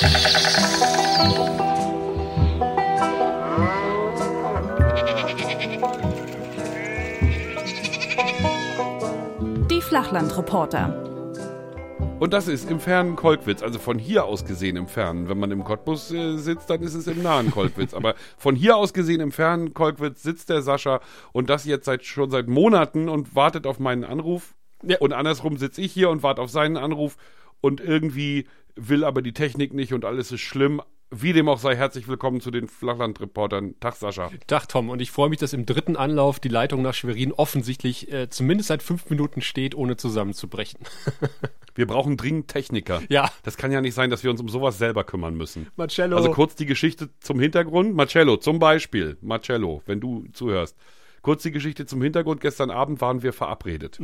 Die Flachlandreporter. Und das ist im fernen Kolkwitz, also von hier aus gesehen im fernen. Wenn man im Cottbus äh, sitzt, dann ist es im nahen Kolkwitz. Aber von hier aus gesehen im fernen Kolkwitz sitzt der Sascha und das jetzt seit, schon seit Monaten und wartet auf meinen Anruf. Ja. Und andersrum sitze ich hier und warte auf seinen Anruf und irgendwie will aber die Technik nicht und alles ist schlimm. Wie dem auch sei, herzlich willkommen zu den Flachlandreportern. Tag, Sascha. Tag Tom und ich freue mich, dass im dritten Anlauf die Leitung nach Schwerin offensichtlich äh, zumindest seit fünf Minuten steht, ohne zusammenzubrechen. Wir brauchen dringend Techniker. Ja. Das kann ja nicht sein, dass wir uns um sowas selber kümmern müssen. Marcello. Also kurz die Geschichte zum Hintergrund. Marcello, zum Beispiel. Marcello, wenn du zuhörst. Kurz die Geschichte zum Hintergrund. Gestern Abend waren wir verabredet.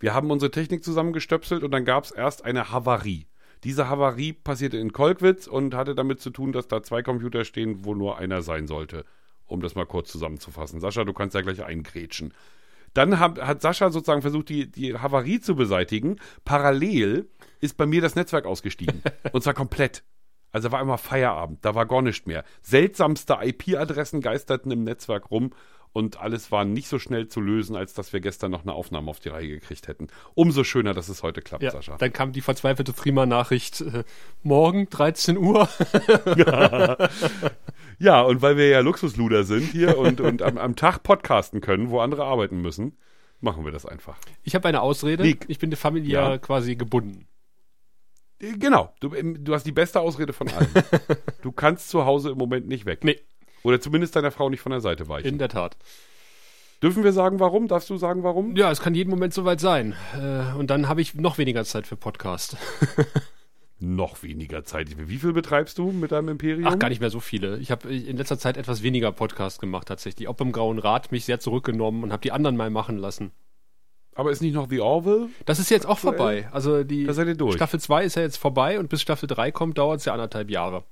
Wir haben unsere Technik zusammengestöpselt und dann gab es erst eine Havarie. Diese Havarie passierte in Kolkwitz und hatte damit zu tun, dass da zwei Computer stehen, wo nur einer sein sollte. Um das mal kurz zusammenzufassen. Sascha, du kannst ja gleich eingrätschen. Dann hat, hat Sascha sozusagen versucht, die, die Havarie zu beseitigen. Parallel ist bei mir das Netzwerk ausgestiegen. und zwar komplett. Also war immer Feierabend, da war gar nichts mehr. Seltsamste IP-Adressen geisterten im Netzwerk rum und alles war nicht so schnell zu lösen, als dass wir gestern noch eine Aufnahme auf die Reihe gekriegt hätten. Umso schöner, dass es heute klappt, ja, Sascha. dann kam die verzweifelte Prima-Nachricht, äh, morgen 13 Uhr. Ja, und weil wir ja Luxusluder sind hier und, und am, am Tag podcasten können, wo andere arbeiten müssen, machen wir das einfach. Ich habe eine Ausrede, Nick. ich bin familiär Ja. quasi gebunden. Äh, Genau, du, ähm, du hast die beste Ausrede von allen. du kannst zu Hause im Moment nicht weg. Nee, Oder zumindest deiner Frau nicht von der Seite weichen. in der Tat. Dürfen wir sagen, warum? Darfst du sagen, warum? Ja, es kann jeden Moment soweit sein. Äh, und dann habe ich noch weniger Zeit für Podcast. Noch weniger Zeit. Wie viel betreibst du mit deinem Imperium? Ach, gar nicht mehr so viele. Ich habe in letzter Zeit etwas weniger Podcast gemacht tatsächlich. Auch beim Grauen Rat mich sehr zurückgenommen und habe die anderen mal machen lassen. Aber ist nicht noch The Orville? Das ist jetzt auch vorbei. Also die. Staffel 2 ist ja jetzt vorbei und bis Staffel 3 kommt, dauert es ja anderthalb Jahre.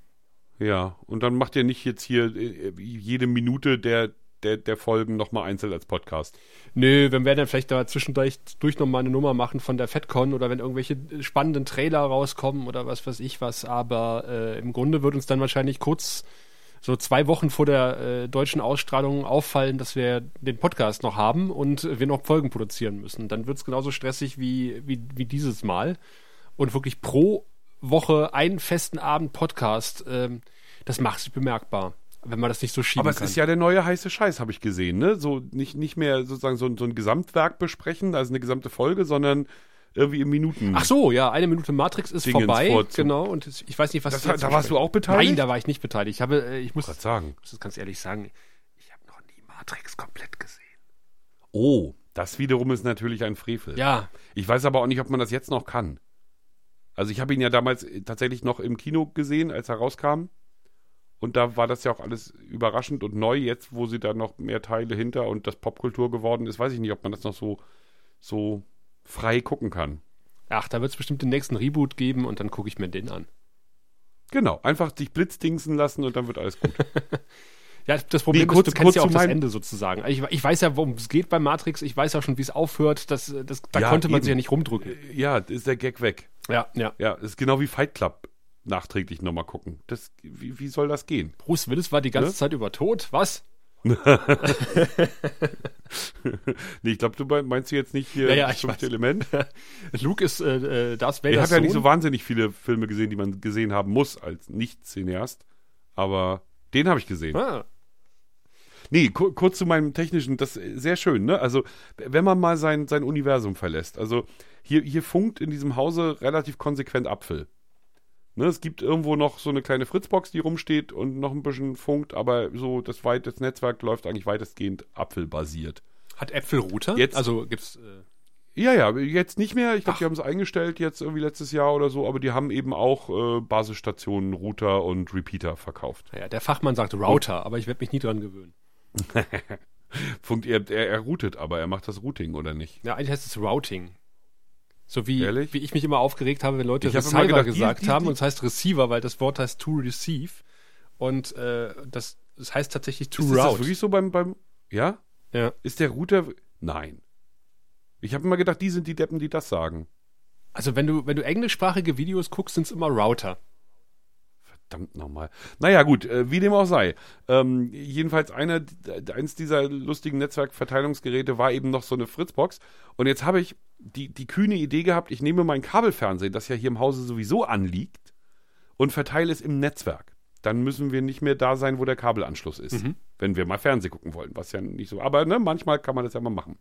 Ja, und dann macht ihr nicht jetzt hier äh, jede Minute der, der, der Folgen nochmal einzeln als Podcast. Nö, wenn wir dann vielleicht da zwischendurch durch nochmal eine Nummer machen von der FedCon oder wenn irgendwelche spannenden Trailer rauskommen oder was weiß ich was. Aber äh, im Grunde wird uns dann wahrscheinlich kurz so zwei Wochen vor der äh, deutschen Ausstrahlung auffallen, dass wir den Podcast noch haben und wir noch Folgen produzieren müssen. Dann wird es genauso stressig wie, wie, wie dieses Mal. Und wirklich pro Woche einen festen Abend Podcast, ähm, das macht sich bemerkbar, wenn man das nicht so schieben Aber es kann. ist ja der neue heiße Scheiß, habe ich gesehen, ne? So nicht, nicht mehr sozusagen so, ein- so ein Gesamtwerk besprechen, also eine gesamte Folge, sondern irgendwie in Minuten. Ach so, ja, eine Minute Matrix ist Dingens vorbei, vorzu- genau. Und ich weiß nicht, was Das, da warst du besprechen. auch beteiligt? Nein, da war ich nicht beteiligt. Ich habe, äh, ich muss, sagen. muss das ganz ehrlich sagen, ich habe noch nie Matrix komplett gesehen. Oh, das wiederum ist natürlich ein Frevel. Ja, Ich weiß aber auch nicht, ob man das jetzt noch kann. Also ich habe ihn ja damals äh, tatsächlich noch im Kino gesehen, als er rauskam. Und da war das ja auch alles überraschend und neu. Jetzt, wo sie da noch mehr Teile hinter und das Popkultur geworden ist, weiß ich nicht, ob man das noch so, so frei gucken kann. ach, da wird es bestimmt den nächsten Reboot geben und dann gucke ich mir den an. Genau, einfach dich blitzdingsen lassen und dann wird alles gut. Ja, das Problem Nee, kurz- ist, du kennst ja auch das Ende sozusagen. Ich, ich weiß ja, worum es geht bei Matrix. Ich weiß ja schon, wie es aufhört. Das, das, da Ja, konnte man eben. sich ja nicht rumdrücken. ja, ist der Gag weg. Ja, ja. Ja, ist genau wie Fight Club nachträglich nochmal gucken. Das, wie, wie soll das gehen? Bruce Willis war die ganze Ne? Zeit über tot. Was? nee, ich glaube, du mein- meinst du jetzt nicht hier Ja, ja, das ich fünfte. Element? Luke ist äh, äh, Darth Ich Vader's habe ja nicht so wahnsinnig viele Filme gesehen, die man gesehen haben muss als Nicht-Cineast. Aber den habe ich gesehen. Ah, Nee, ku kurz zu meinem technischen, das ist sehr schön, ne? Also, wenn man mal sein, sein Universum verlässt. Also, hier, hier funkt in diesem Hause relativ konsequent Apfel. Ne, es gibt irgendwo noch so eine kleine Fritzbox, die rumsteht und noch ein bisschen funkt, aber so das, weit, das Netzwerk läuft eigentlich weitestgehend apfelbasiert. hat Äpfel Router? Jetzt- Also gibt's. Äh, Ja, ja, jetzt nicht mehr. Ich glaube, die haben es eingestellt jetzt irgendwie letztes Jahr oder so, aber die haben eben auch äh, Basisstationen, Router und Repeater verkauft. naja, der Fachmann sagt Router, aber ich werde mich nie dran gewöhnen. Funkt, er, er, er routet, aber er macht das Routing oder nicht? Ja, eigentlich heißt es Routing. So wie, Ehrlich? wie ich mich immer aufgeregt habe, wenn Leute Ich hab Receiver immer gedacht, die- gesagt die- haben die- und es heißt Receiver, weil das Wort heißt to receive und äh, das, das heißt tatsächlich to Ist das route. wirklich so beim, beim, ja? Ja. Ist der Router, nein. Ich habe immer gedacht, die sind die Deppen, die das sagen. Also wenn du, wenn du englischsprachige Videos guckst, sind es immer Router. Verdammt nochmal. Naja, gut, äh, wie dem auch sei. Ähm, jedenfalls einer, eins dieser lustigen Netzwerkverteilungsgeräte war eben noch so eine Fritzbox. Und jetzt habe ich die, die kühne Idee gehabt, ich nehme mein Kabelfernsehen, das ja hier im Hause sowieso anliegt, und verteile es im Netzwerk. Dann müssen wir nicht mehr da sein, wo der Kabelanschluss ist, wenn wir mal Fernsehen gucken wollen, was ja nicht so. Aber ne, manchmal kann man das ja mal machen.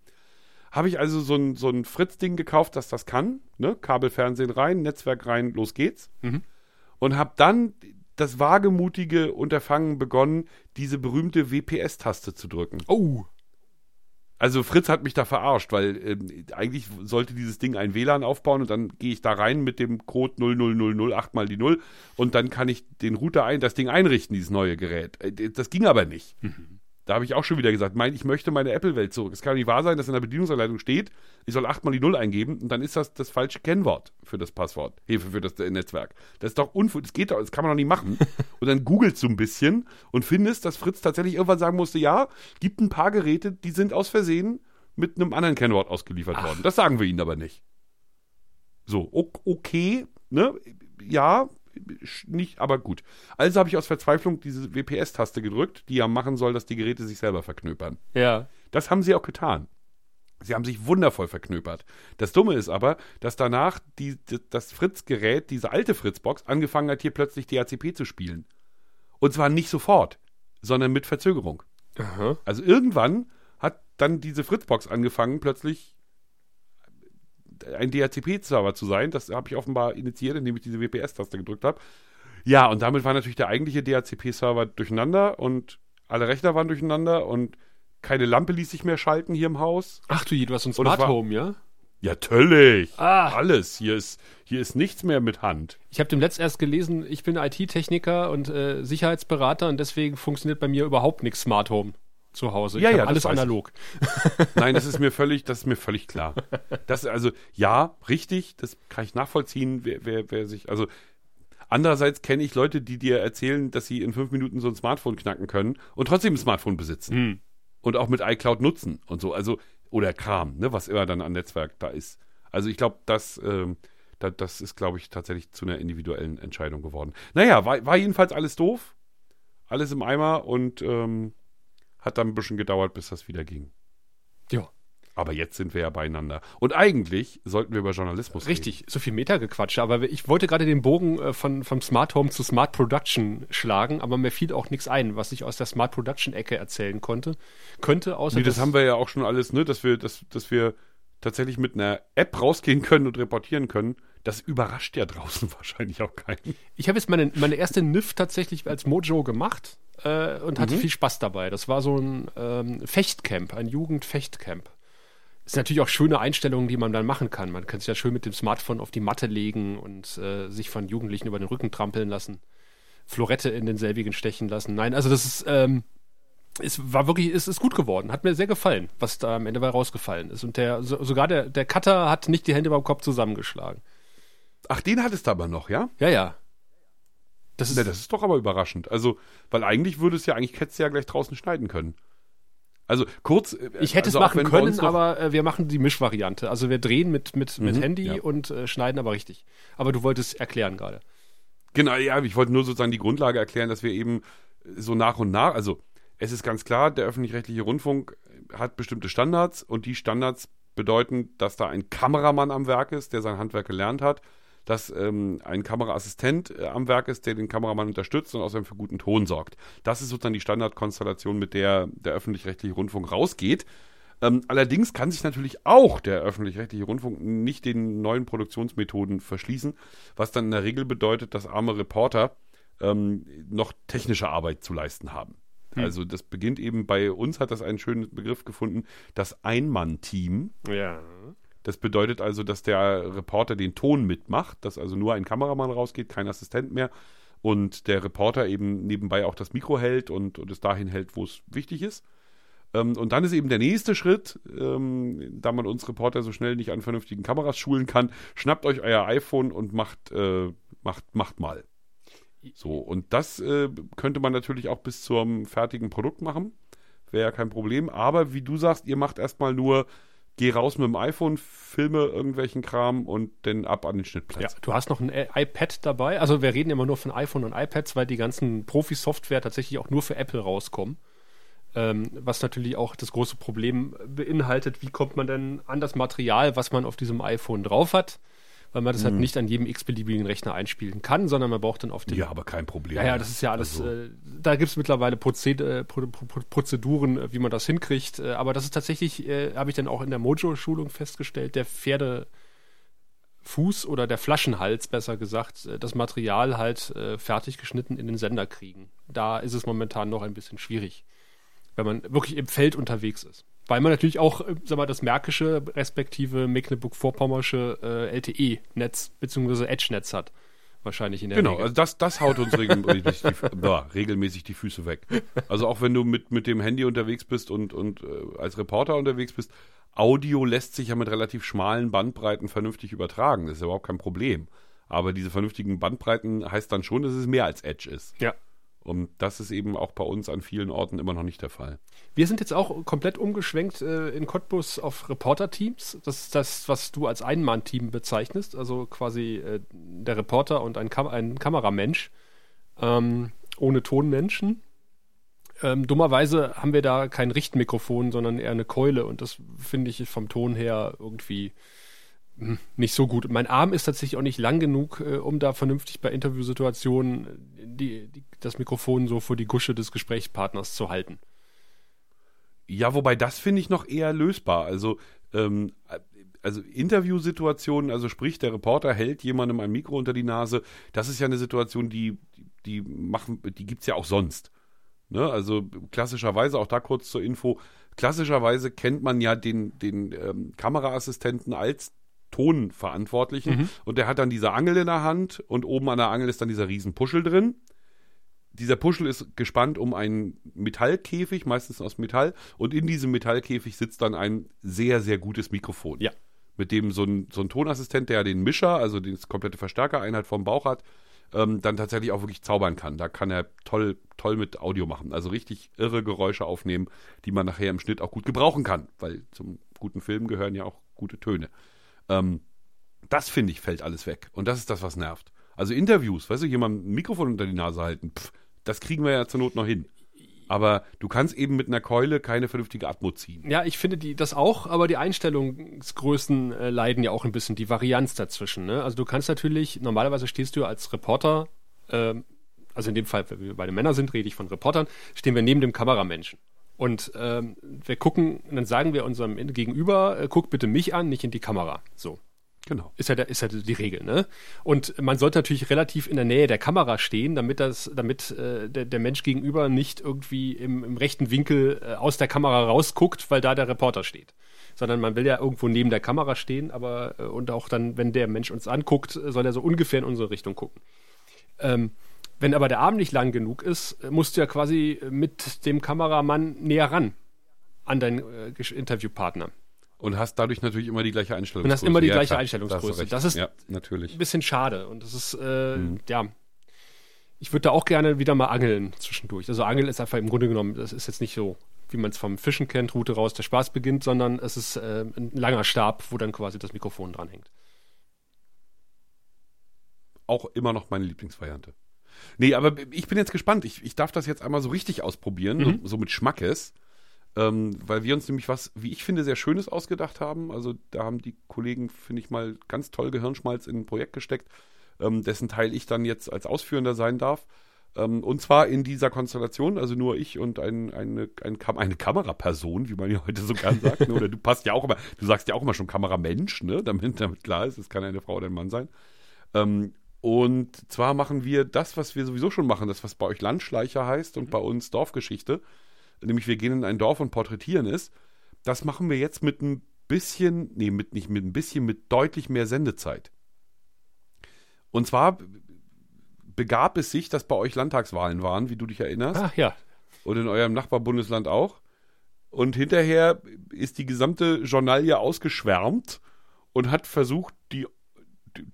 Habe ich also so ein, so ein Fritz-Ding gekauft, das das kann. Ne? Kabelfernsehen rein, Netzwerk rein, los geht's. Und habe dann das wagemutige Unterfangen begonnen, diese berühmte WPS-Taste zu drücken. Oh. Also Fritz hat mich da verarscht, weil ähm, eigentlich sollte dieses Ding ein WLAN aufbauen und dann gehe ich da rein mit dem Code 00008 mal die 0 und dann kann ich den Router ein, das Ding einrichten, dieses neue Gerät. Äh, Das ging aber nicht. Da habe ich auch schon wieder gesagt, mein, ich möchte meine Apple-Welt zurück. Es kann nicht wahr sein, dass in der Bedienungsanleitung steht, ich soll 8 mal die 0 eingeben und dann ist das das falsche Kennwort für das Passwort, Hilfe für das äh, Netzwerk. Das ist doch unfu das geht doch, das kann man doch nicht machen. Und dann googelst du ein bisschen und findest, dass Fritz tatsächlich irgendwann sagen musste, ja, gibt ein paar Geräte, die sind aus Versehen mit einem anderen Kennwort ausgeliefert worden. Das sagen wir ihnen aber nicht. So, okay, ne? Ja, nicht, aber gut. Also habe ich aus Verzweiflung diese WPS-Taste gedrückt, die ja machen soll, dass die Geräte sich selber verknöpern. Ja. Das haben sie auch getan. Sie haben sich wundervoll verknöpert. Das Dumme ist aber, dass danach die, das Fritz-Gerät, diese alte Fritz-Box, angefangen hat, hier plötzlich DHCP zu spielen. Und zwar nicht sofort, sondern mit Verzögerung. Aha. Also irgendwann hat dann diese Fritzbox angefangen, plötzlich ein DHCP-Server zu sein. Das habe ich offenbar initiiert, indem ich diese WPS-Taste gedrückt habe. Ja, und damit war natürlich der eigentliche DHCP-Server durcheinander und alle Rechner waren durcheinander und keine Lampe ließ sich mehr schalten hier im Haus. Ach du je, du hast ein Smart Home, ja? Ja, natürlich. Ah. Alles. Hier ist, hier ist nichts mehr mit Hand. Ich habe dem letzt erst gelesen, ich bin IT-Techniker und äh, Sicherheitsberater und deswegen funktioniert bei mir überhaupt nichts Smart Home zu Hause. Ich Ja, ja, alles analog. Nein, das ist mir völlig, das ist mir völlig klar. Das, also, ja, richtig, das kann ich nachvollziehen, wer, wer, wer sich, also, andererseits kenne ich Leute, die dir erzählen, dass sie in fünf Minuten so ein Smartphone knacken können und trotzdem ein Smartphone besitzen. Hm. Und auch mit iCloud nutzen und so, also, oder Kram, ne, was immer dann an Netzwerk da ist. Also, ich glaube, das, ähm, da, das ist, glaube ich, tatsächlich zu einer individuellen Entscheidung geworden. Naja, war, war jedenfalls alles doof, alles im Eimer und ähm, hat dann ein bisschen gedauert, bis das wieder ging. Ja. Aber jetzt sind wir ja beieinander. Und eigentlich sollten wir über Journalismus Richtig, so viel Meta-Gequatsche, aber ich wollte gerade den Bogen äh, von, vom Smart Home zu Smart Production schlagen, aber mir fiel auch nichts ein, was ich aus der Smart Production-Ecke erzählen konnte. Könnte außer reden. Nee, das haben wir ja auch schon alles, ne, dass wir, dass, dass wir tatsächlich mit einer App rausgehen können und reportieren können. Das überrascht ja draußen wahrscheinlich auch keinen. Ich habe jetzt meine, meine erste NIF tatsächlich als Mojo gemacht äh, und hatte viel Spaß dabei. Das war so ein ähm, Fechtcamp, ein Jugendfechtcamp. Sind natürlich auch schöne Einstellungen, die man dann machen kann. Man kann sich ja schön mit dem Smartphone auf die Matte legen und äh, sich von Jugendlichen über den Rücken trampeln lassen. Florette in denselbigen stechen lassen. Nein, also das ist, ähm, es war wirklich, es ist gut geworden. Hat mir sehr gefallen, was da am Ende bei rausgefallen ist. Und der, so, sogar der, der Cutter hat nicht die Hände beim Kopf zusammengeschlagen. Ach, den hattest du aber noch, ja? Ja, ja. Das ist, Ne, das ist doch aber überraschend. Also, weil eigentlich würde es ja, eigentlich hättest du ja gleich draußen schneiden können. Also, kurz. äh, Ich hätte also es machen können, aber äh, wir machen die Mischvariante. Also wir drehen mit, mit, mit Mhm, Handy ja. und äh, schneiden aber richtig. Aber du wolltest erklären gerade. Genau, ja, ich wollte nur sozusagen die Grundlage erklären, dass wir eben so nach und nach, also es ist ganz klar, der öffentlich-rechtliche Rundfunk hat bestimmte Standards und die Standards bedeuten, dass da ein Kameramann am Werk ist, der sein Handwerk gelernt hat, dass ähm, ein Kameraassistent äh, am Werk ist, der den Kameramann unterstützt und außerdem für guten Ton sorgt. Das ist sozusagen die Standardkonstellation, mit der der öffentlich-rechtliche Rundfunk rausgeht. Ähm, allerdings kann sich natürlich auch der öffentlich-rechtliche Rundfunk nicht den neuen Produktionsmethoden verschließen, was dann in der Regel bedeutet, dass arme Reporter ähm, noch technische Arbeit zu leisten haben. Also das beginnt eben bei uns, hat das einen schönen Begriff gefunden, das Ein-Mann-Team. Ja. Das bedeutet also, dass der Reporter den Ton mitmacht, dass also nur ein Kameramann rausgeht, kein Assistent mehr und der Reporter eben nebenbei auch das Mikro hält und, und es dahin hält, wo es wichtig ist. Ähm, und dann ist eben der nächste Schritt, ähm, da man uns Reporter so schnell nicht an vernünftigen Kameras schulen kann, schnappt euch euer iPhone und macht, äh, macht, macht mal. So, und das äh, könnte man natürlich auch bis zum fertigen Produkt machen. Wäre ja kein Problem. Aber wie du sagst, ihr macht erstmal nur geh raus mit dem iPhone, filme irgendwelchen Kram und dann ab an den Schnittplatz. Ja, du hast noch ein I- iPad dabei. Also wir reden immer nur von iPhone und iPads, weil die ganzen Profi-Software tatsächlich auch nur für Apple rauskommen. Ähm, was natürlich auch das große Problem beinhaltet, wie kommt man denn an das Material, was man auf diesem iPhone drauf hat, weil man das halt nicht an jedem x-beliebigen Rechner einspielen kann, sondern man braucht dann auf dem Ja, aber kein Problem. ja, ja, das ist ja alles, Also- äh, da gibt es mittlerweile Prozed äh, Pro Pro Pro Prozeduren, äh, wie man das hinkriegt. Äh, aber das ist tatsächlich, äh, habe ich dann auch in der Mojo-Schulung festgestellt, der Pferdefuß oder der Flaschenhals, besser gesagt, äh, das Material halt fertig geschnitten in den Sender kriegen. Da ist es momentan noch ein bisschen schwierig, wenn man wirklich im Feld unterwegs ist. Weil man natürlich auch, äh, sag mal, das Märkische respektive Mecklenburg-Vorpommersche äh, LTE-Netz bzw. Edge-Netz hat. Wahrscheinlich in der Genau, Regel. also das, das haut uns regelmäßig die, boah, regelmäßig die Füße weg. Also auch wenn du mit, mit dem Handy unterwegs bist und, und äh, als Reporter unterwegs bist, Audio lässt sich ja mit relativ schmalen Bandbreiten vernünftig übertragen. Das ist ja überhaupt kein Problem. Aber diese vernünftigen Bandbreiten heißt dann schon, dass es mehr als Edge ist. Ja. Und das ist eben auch bei uns an vielen Orten immer noch nicht der Fall. Wir sind jetzt auch komplett umgeschwenkt äh, in Cottbus auf Reporter-Teams. Das ist das, was du als Ein-Mann-Team bezeichnest. Also quasi äh, der Reporter und ein, Kam ein Kameramensch. Ähm, ohne Tonmenschen. Ähm, dummerweise haben wir da kein Richtmikrofon, sondern eher eine Keule. Und das finde ich vom Ton her irgendwie nicht so gut. Mein Arm ist tatsächlich auch nicht lang genug, äh, um da vernünftig bei Interviewsituationen die, die, das Mikrofon so vor die Gusche des Gesprächspartners zu halten. Ja, wobei das finde ich noch eher lösbar. Also, ähm, also Interviewsituationen, also sprich, der Reporter hält jemandem ein Mikro unter die Nase, das ist ja eine Situation, die, die machen, die gibt's ja auch sonst. Ne? Also klassischerweise, auch da kurz zur Info, klassischerweise kennt man ja den, den ähm, Kameraassistenten als Tonverantwortlichen und der hat dann diese Angel in der Hand und oben an der Angel ist dann dieser riesen Puschel drin dieser Puschel ist gespannt um einen Metallkäfig, meistens aus Metall, und in diesem Metallkäfig sitzt dann ein sehr, sehr gutes Mikrofon. Ja. Mit dem so ein, so ein Tonassistent, der den Mischer, also die komplette Verstärkereinheit vom Bauch hat, ähm, dann tatsächlich auch wirklich zaubern kann. Da kann er toll, toll mit Audio machen. Also richtig irre Geräusche aufnehmen, die man nachher im Schnitt auch gut gebrauchen kann, weil zum guten Film gehören ja auch gute Töne. Ähm, das finde ich, fällt alles weg. Und das ist das, was nervt. Also Interviews, weißt du, jemand ein Mikrofon unter die Nase halten, pff, das kriegen wir ja zur Not noch hin. Aber du kannst eben mit einer Keule keine vernünftige Atmo ziehen. Ja, ich finde die, das auch, aber die Einstellungsgrößen äh, leiden ja auch ein bisschen, die Varianz dazwischen. Ne? Also du kannst natürlich, normalerweise stehst du als Reporter, ähm, also in dem Fall, wenn wir bei den Männern sind, rede ich von Reportern, stehen wir neben dem Kameramenschen. Und ähm, wir gucken, dann sagen wir unserem Gegenüber, äh, guck bitte mich an, nicht in die Kamera. So. Genau. Ist ja, der, ist ja die Regel, ne? Und man sollte natürlich relativ in der Nähe der Kamera stehen, damit das, damit äh, der, der Mensch gegenüber nicht irgendwie im, im rechten Winkel äh, aus der Kamera rausguckt, weil da der Reporter steht. Sondern man will ja irgendwo neben der Kamera stehen, aber äh, und auch dann, wenn der Mensch uns anguckt, soll er so ungefähr in unsere Richtung gucken. Ähm, wenn aber der Arm nicht lang genug ist, musst du ja quasi mit dem Kameramann näher ran an deinen äh, Interviewpartner. Und hast dadurch natürlich immer die gleiche Einstellungsgröße. Und hast immer die Ja, gleiche klar, Einstellungsgröße. Das ist- ja, natürlich. ein bisschen schade. Und das ist, äh, Mhm. ja. Ich würde da auch gerne wieder mal angeln zwischendurch. Also Angeln ist einfach im Grunde genommen, das ist jetzt nicht so, wie man es vom Fischen kennt, Route raus, der Spaß beginnt, sondern es ist äh, ein langer Stab, wo dann quasi das Mikrofon dranhängt. Auch immer noch meine Lieblingsvariante. Nee, aber ich bin jetzt gespannt. Ich, ich darf das jetzt einmal so richtig ausprobieren, Mhm. so, so mit Schmackes. Ähm, weil wir uns nämlich was, wie ich finde, sehr Schönes ausgedacht haben. Also da haben die Kollegen, finde ich mal, ganz toll Gehirnschmalz in ein Projekt gesteckt, ähm, dessen Teil ich dann jetzt als Ausführender sein darf. Ähm, und zwar in dieser Konstellation, also nur ich und ein, eine, ein Kam eine Kameraperson, wie man ja heute so gern sagt. ne? Oder du passt ja auch immer, du sagst ja auch immer schon Kameramensch, ne? damit, damit klar ist, es kann eine Frau oder ein Mann sein. Ähm, und zwar machen wir das, was wir sowieso schon machen, das, was bei euch Landschleicher heißt und bei uns Dorfgeschichte. Nämlich wir gehen in ein Dorf und porträtieren es. Das machen wir jetzt mit ein bisschen, nee, mit nicht mit ein bisschen, mit deutlich mehr Sendezeit. Und zwar begab es sich, dass bei euch Landtagswahlen waren, wie du dich erinnerst, Ach ja. und in eurem Nachbarbundesland auch. Und hinterher ist die gesamte Journalie ausgeschwärmt und hat versucht, die,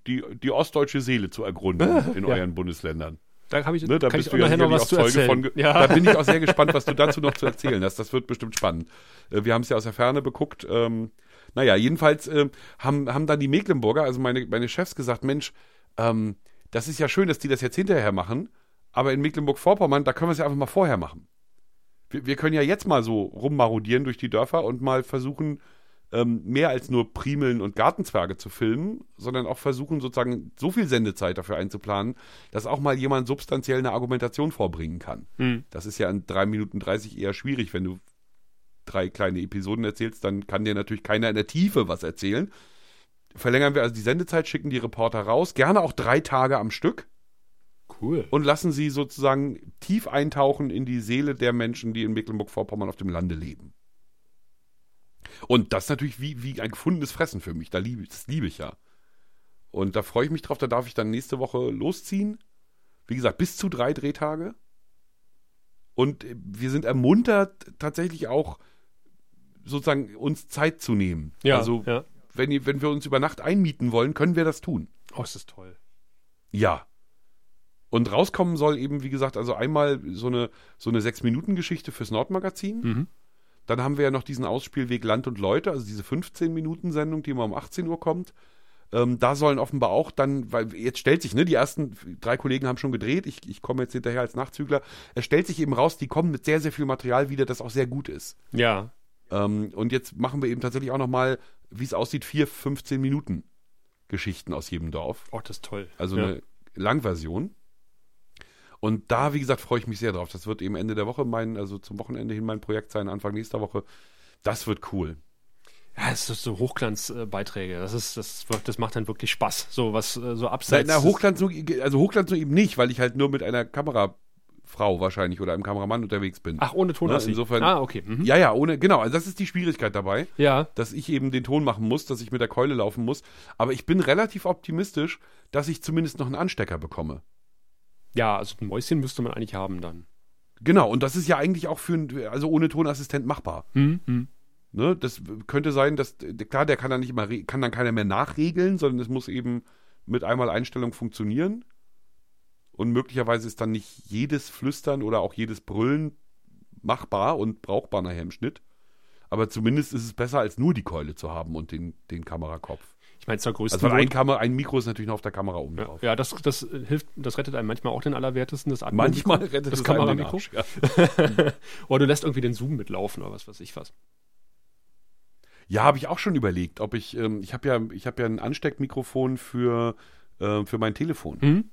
die, die ostdeutsche Seele zu ergründen in ja. euren Bundesländern. Da habe ich, Ne, da bist ich du ja noch was auch zu Zeuge erzählen. von. ja. Da bin ich auch sehr gespannt, was du dazu noch zu erzählen hast. Das wird bestimmt spannend. Äh, Wir haben es ja aus der Ferne beguckt. Ähm, Naja, jedenfalls äh, haben, haben dann die Mecklenburger, also meine, meine Chefs gesagt, Mensch, ähm, das ist ja schön, dass die das jetzt hinterher machen, aber in Mecklenburg-Vorpommern, da können wir es ja einfach mal vorher machen. Wir, wir können ja jetzt mal so rummarodieren durch die Dörfer und mal versuchen, ähm, mehr als nur Primeln und Gartenzwerge zu filmen, sondern auch versuchen, sozusagen so viel Sendezeit dafür einzuplanen, dass auch mal jemand substanziell eine Argumentation vorbringen kann. Hm. Das ist ja in drei Minuten 30 eher schwierig, wenn du drei kleine Episoden erzählst, dann kann dir natürlich keiner in der Tiefe was erzählen. Verlängern wir also die Sendezeit, schicken die Reporter raus, gerne auch drei Tage am Stück Cool. und lassen sie sozusagen tief eintauchen in die Seele der Menschen, die in Mecklenburg-Vorpommern auf dem Lande leben. Und das ist natürlich wie, wie ein gefundenes Fressen für mich. Da liebe, ich- das liebe ich ja. Und da freue ich mich drauf, da darf ich dann nächste Woche losziehen. Wie gesagt, bis zu drei Drehtage. Und äh, wir sind ermuntert, tatsächlich auch sozusagen uns Zeit zu nehmen. Ja, also, ja. wenn, wenn wir uns über Nacht einmieten wollen, können wir das tun. Oh, ist das toll. Ja. Und rauskommen soll eben, wie gesagt, also einmal so eine, so eine Sechs-Minuten-Geschichte fürs Nordmagazin. Mhm. Dann haben wir ja noch diesen Ausspielweg Land und Leute, also diese 15-Minuten-Sendung, die immer um 18 Uhr kommt. Ähm, da sollen offenbar auch dann, weil jetzt stellt sich, ne, die ersten drei Kollegen haben schon gedreht, ich, ich komme jetzt hinterher als Nachzügler. Es stellt sich eben raus, die kommen mit sehr, sehr viel Material wieder, das auch sehr gut ist. Ja. Ähm, und jetzt machen wir eben tatsächlich auch nochmal, wie es aussieht, vier 15 Minuten Geschichten aus jedem Dorf. Oh, das ist toll. Also ja. eine Langversion. Und da, wie gesagt, freue ich mich sehr drauf. Das wird eben Ende der Woche mein, also zum Wochenende hin mein Projekt sein, Anfang nächster Woche. Das wird cool. Ja, es ist so Hochglanzbeiträge. Das ist, das wird, das macht dann wirklich Spaß. So was, äh, so Na, abseits. na, Hochglanz, nur- also Hochglanz nur eben nicht, weil ich halt nur mit einer Kamerafrau wahrscheinlich oder einem Kameramann unterwegs bin. Ach, ohne Ton. Na, du- insofern- Ah, okay. Mhm. Ja, ja, ohne, genau, also das ist die Schwierigkeit dabei, Ja. dass ich eben den Ton machen muss, dass ich mit der Keule laufen muss. Aber ich bin relativ optimistisch, dass ich zumindest noch einen Anstecker bekomme. Ja, also ein Mäuschen müsste man eigentlich haben dann. Genau, und das ist ja eigentlich auch für, also ohne Tonassistent machbar. Hm, hm. Ne, das könnte sein, dass, klar, der kann dann nicht immer, kann dann keiner mehr nachregeln, sondern es muss eben mit einmal Einstellung funktionieren. Und möglicherweise ist dann nicht jedes Flüstern oder auch jedes Brüllen machbar und brauchbar nachher im Schnitt. Aber zumindest ist es besser, als nur die Keule zu haben und den, den Kamerakopf. Meine, zur größten Also ein, Kamera, ein Mikro ist natürlich noch auf der Kamera oben ja, drauf. ja, das, das hilft, das rettet einem manchmal auch den Allerwertesten, das Manchmal rettet das den Kameramikro. Ja. Oder du lässt irgendwie den Zoom mitlaufen oder was weiß ich was. Ja, habe ich auch schon überlegt, ob ich, ähm, ich habe ja, ich habe ja ein Ansteckmikrofon für, äh, für mein Telefon. Hm?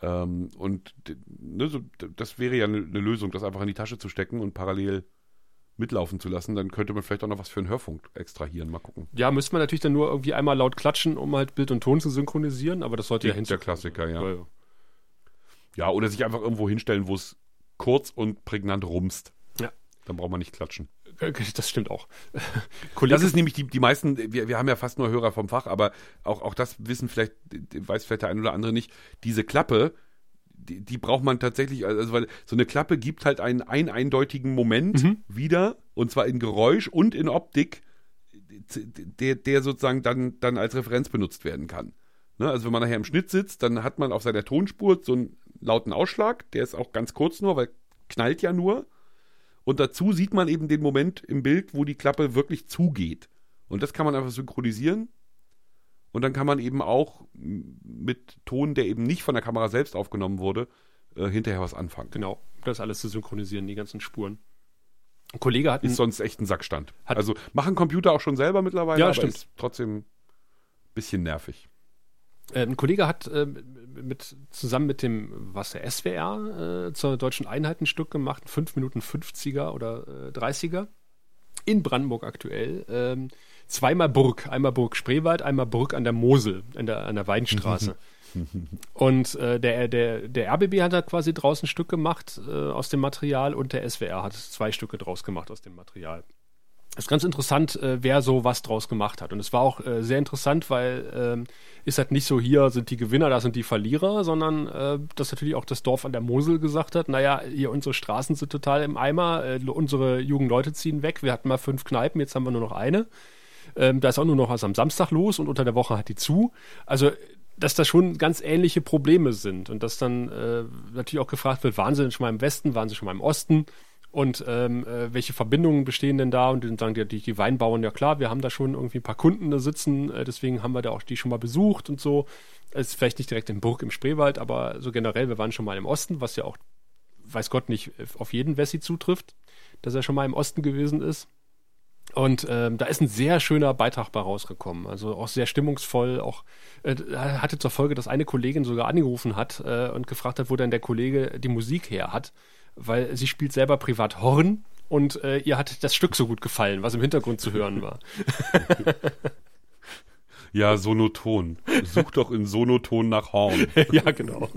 Ähm, und ne, so, das wäre ja eine ne Lösung, das einfach in die Tasche zu stecken und parallel mitlaufen zu lassen. Dann könnte man vielleicht auch noch was für einen Hörfunk extrahieren. Mal gucken. Ja, müsste man natürlich dann nur irgendwie einmal laut klatschen, um halt Bild und Ton zu synchronisieren, aber das sollte ja Der hinzukommen. Klassiker, ja. Ja, ja. Ja, oder sich einfach irgendwo hinstellen, wo es kurz und prägnant rumst. Ja. Dann braucht man nicht klatschen. Äh, Das stimmt auch. Das ist nämlich die, die meisten, wir, wir haben ja fast nur Hörer vom Fach, aber auch, auch das wissen vielleicht, weiß vielleicht der ein oder andere nicht, diese Klappe, die, die braucht man tatsächlich, also weil so eine Klappe gibt halt einen, einen eindeutigen Moment Mhm. wieder, und zwar in Geräusch und in Optik, der, der sozusagen dann, dann als Referenz benutzt werden kann. Ne? Also wenn man nachher im Schnitt sitzt, dann hat man auf seiner Tonspur so einen lauten Ausschlag, der ist auch ganz kurz nur, weil knallt ja nur. Und dazu sieht man eben den Moment im Bild, wo die Klappe wirklich zugeht. Und das kann man einfach synchronisieren. Und dann kann man eben auch mit Ton, der eben nicht von der Kamera selbst aufgenommen wurde, äh, hinterher was anfangen. Genau, das alles zu synchronisieren, die ganzen Spuren. Ein Kollege hat Ist sonst echt ein Sackstand. Also machen Computer auch schon selber mittlerweile, Ja, aber stimmt. ist trotzdem ein bisschen nervig. äh, ein Kollege hat äh, mit, zusammen mit dem, was der SWR äh, zur deutschen Einheit ein Stück gemacht, 5 Minuten 50er oder äh, 30er. In Brandenburg aktuell. Ähm, zweimal Burg. Einmal Burg Spreewald, einmal Burg an der Mosel, an der, an der Weinstraße. Und äh, der, der, der RBB hat da quasi draußen ein Stück gemacht äh, aus dem Material und der SWR hat zwei Stücke draus gemacht aus dem Material. Es ist ganz interessant, äh, wer so was draus gemacht hat. Und es war auch äh, sehr interessant, weil ähm, ist halt nicht so, hier sind die Gewinner, da sind die Verlierer, sondern äh, dass natürlich auch das Dorf an der Mosel gesagt hat, naja, hier unsere Straßen sind total im Eimer, äh, unsere jungen Leute ziehen weg, wir hatten mal fünf Kneipen, jetzt haben wir nur noch eine. Ähm, da ist auch nur noch was am Samstag los und unter der Woche hat die zu. Also dass das schon ganz ähnliche Probleme sind und dass dann äh, natürlich auch gefragt wird, waren sie denn schon mal im Westen, waren sie schon mal im Osten? Und ähm, äh, welche Verbindungen bestehen denn da? Und dann sagen die, die, die Weinbauern, ja klar, wir haben da schon irgendwie ein paar Kunden da sitzen, äh, deswegen haben wir da auch die schon mal besucht und so. Ist vielleicht nicht direkt in Burg im Spreewald, aber so generell, wir waren schon mal im Osten, was ja auch, weiß Gott, nicht auf jeden Wessi zutrifft, dass er schon mal im Osten gewesen ist. Und ähm, da ist ein sehr schöner Beitrag bei rausgekommen. Also auch sehr stimmungsvoll. Auch äh, hatte zur Folge, dass eine Kollegin sogar angerufen hat äh, und gefragt hat, wo denn der Kollege die Musik her hat weil sie spielt selber privat Horn und äh, ihr hat das Stück so gut gefallen, was im Hintergrund zu hören war. Ja, Sonoton. Such doch in Sonoton nach Horn. ja, genau.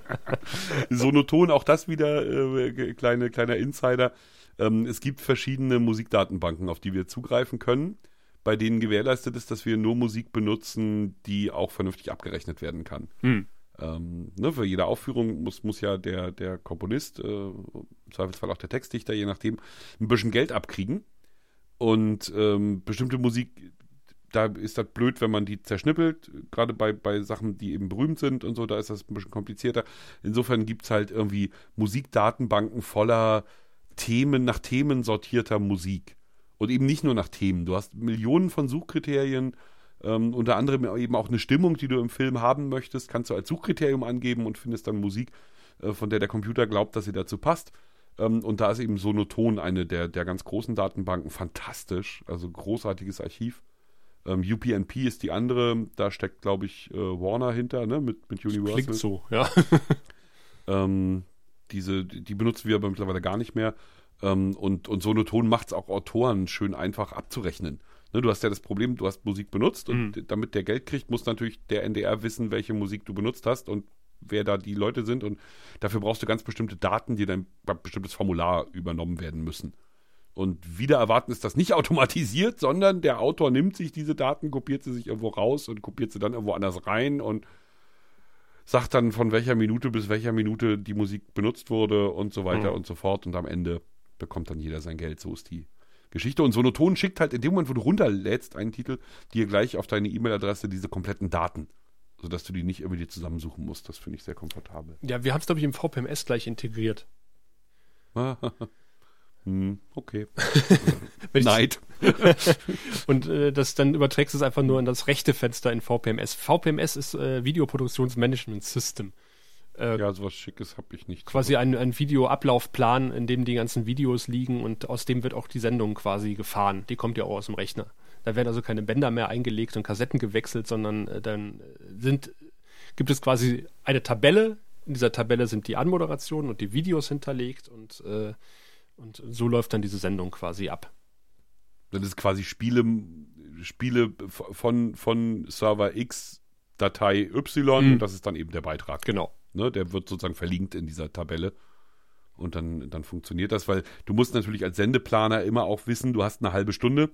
Sonoton, auch das wieder äh, kleine, kleiner Insider. Ähm, es gibt verschiedene Musikdatenbanken, auf die wir zugreifen können, bei denen gewährleistet ist, dass wir nur Musik benutzen, die auch vernünftig abgerechnet werden kann. Hm. Ähm, ne, für jede Aufführung muss, muss ja der, der Komponist, äh, im Zweifelsfall auch der Textdichter, je nachdem, ein bisschen Geld abkriegen. Und ähm, bestimmte Musik, da ist das blöd, wenn man die zerschnippelt, gerade bei, bei Sachen, die eben berühmt sind und so, da ist das ein bisschen komplizierter. Insofern gibt es halt irgendwie Musikdatenbanken voller Themen, nach Themen sortierter Musik. Und eben nicht nur nach Themen. Du hast Millionen von Suchkriterien, ähm, unter anderem eben auch eine Stimmung, die du im Film haben möchtest, kannst du als Suchkriterium angeben und findest dann Musik, äh, von der der Computer glaubt, dass sie dazu passt. Ähm, und da ist eben Sonoton eine der, der ganz großen Datenbanken. Fantastisch, also großartiges Archiv. Ähm, UPnP ist die andere, da steckt, glaube ich, äh, Warner hinter, ne, mit, mit Universal. Klingt so, ja. ähm, diese, die benutzen wir aber mittlerweile gar nicht mehr. Ähm, und, und Sonoton macht es auch Autoren schön einfach abzurechnen. Ne, du hast ja das Problem, du hast Musik benutzt und mhm. damit der Geld kriegt, muss natürlich der NDR wissen, welche Musik du benutzt hast und wer da die Leute sind. Und dafür brauchst du ganz bestimmte Daten, die dann bei bestimmtes Formular übernommen werden müssen. Und wieder erwarten ist das nicht automatisiert, sondern der Autor nimmt sich diese Daten, kopiert sie sich irgendwo raus und kopiert sie dann irgendwo anders rein und sagt dann, von welcher Minute bis welcher Minute die Musik benutzt wurde und so weiter mhm. und so fort. Und am Ende bekommt dann jeder sein Geld. So ist die Geschichte. Und Sonoton schickt halt in dem Moment, wo du runterlädst einen Titel, dir gleich auf deine E-Mail-Adresse diese kompletten Daten. Sodass du die nicht irgendwie dir zusammensuchen musst. Das finde ich sehr komfortabel. Ja, wir haben es, glaube ich, im VPMS gleich integriert. hm, okay. Neid. und äh, das dann überträgst du es einfach nur in das rechte Fenster in VPMS. VPMS ist äh, Videoproduktionsmanagement System. Äh, ja, sowas Schickes habe ich nicht. Quasi ein, ein Videoablaufplan, in dem die ganzen Videos liegen und aus dem wird auch die Sendung quasi gefahren. Die kommt ja auch aus dem Rechner. Da werden also keine Bänder mehr eingelegt und Kassetten gewechselt, sondern äh, dann sind, gibt es quasi eine Tabelle. In dieser Tabelle sind die Anmoderationen und die Videos hinterlegt und, äh, und so läuft dann diese Sendung quasi ab. Das ist quasi Spiele, Spiele von, von Server X Datei Y, mhm. das ist dann eben der Beitrag. Genau. Ne, der wird sozusagen verlinkt in dieser Tabelle. Und dann, dann funktioniert das, weil du musst natürlich als Sendeplaner immer auch wissen, du hast eine halbe Stunde.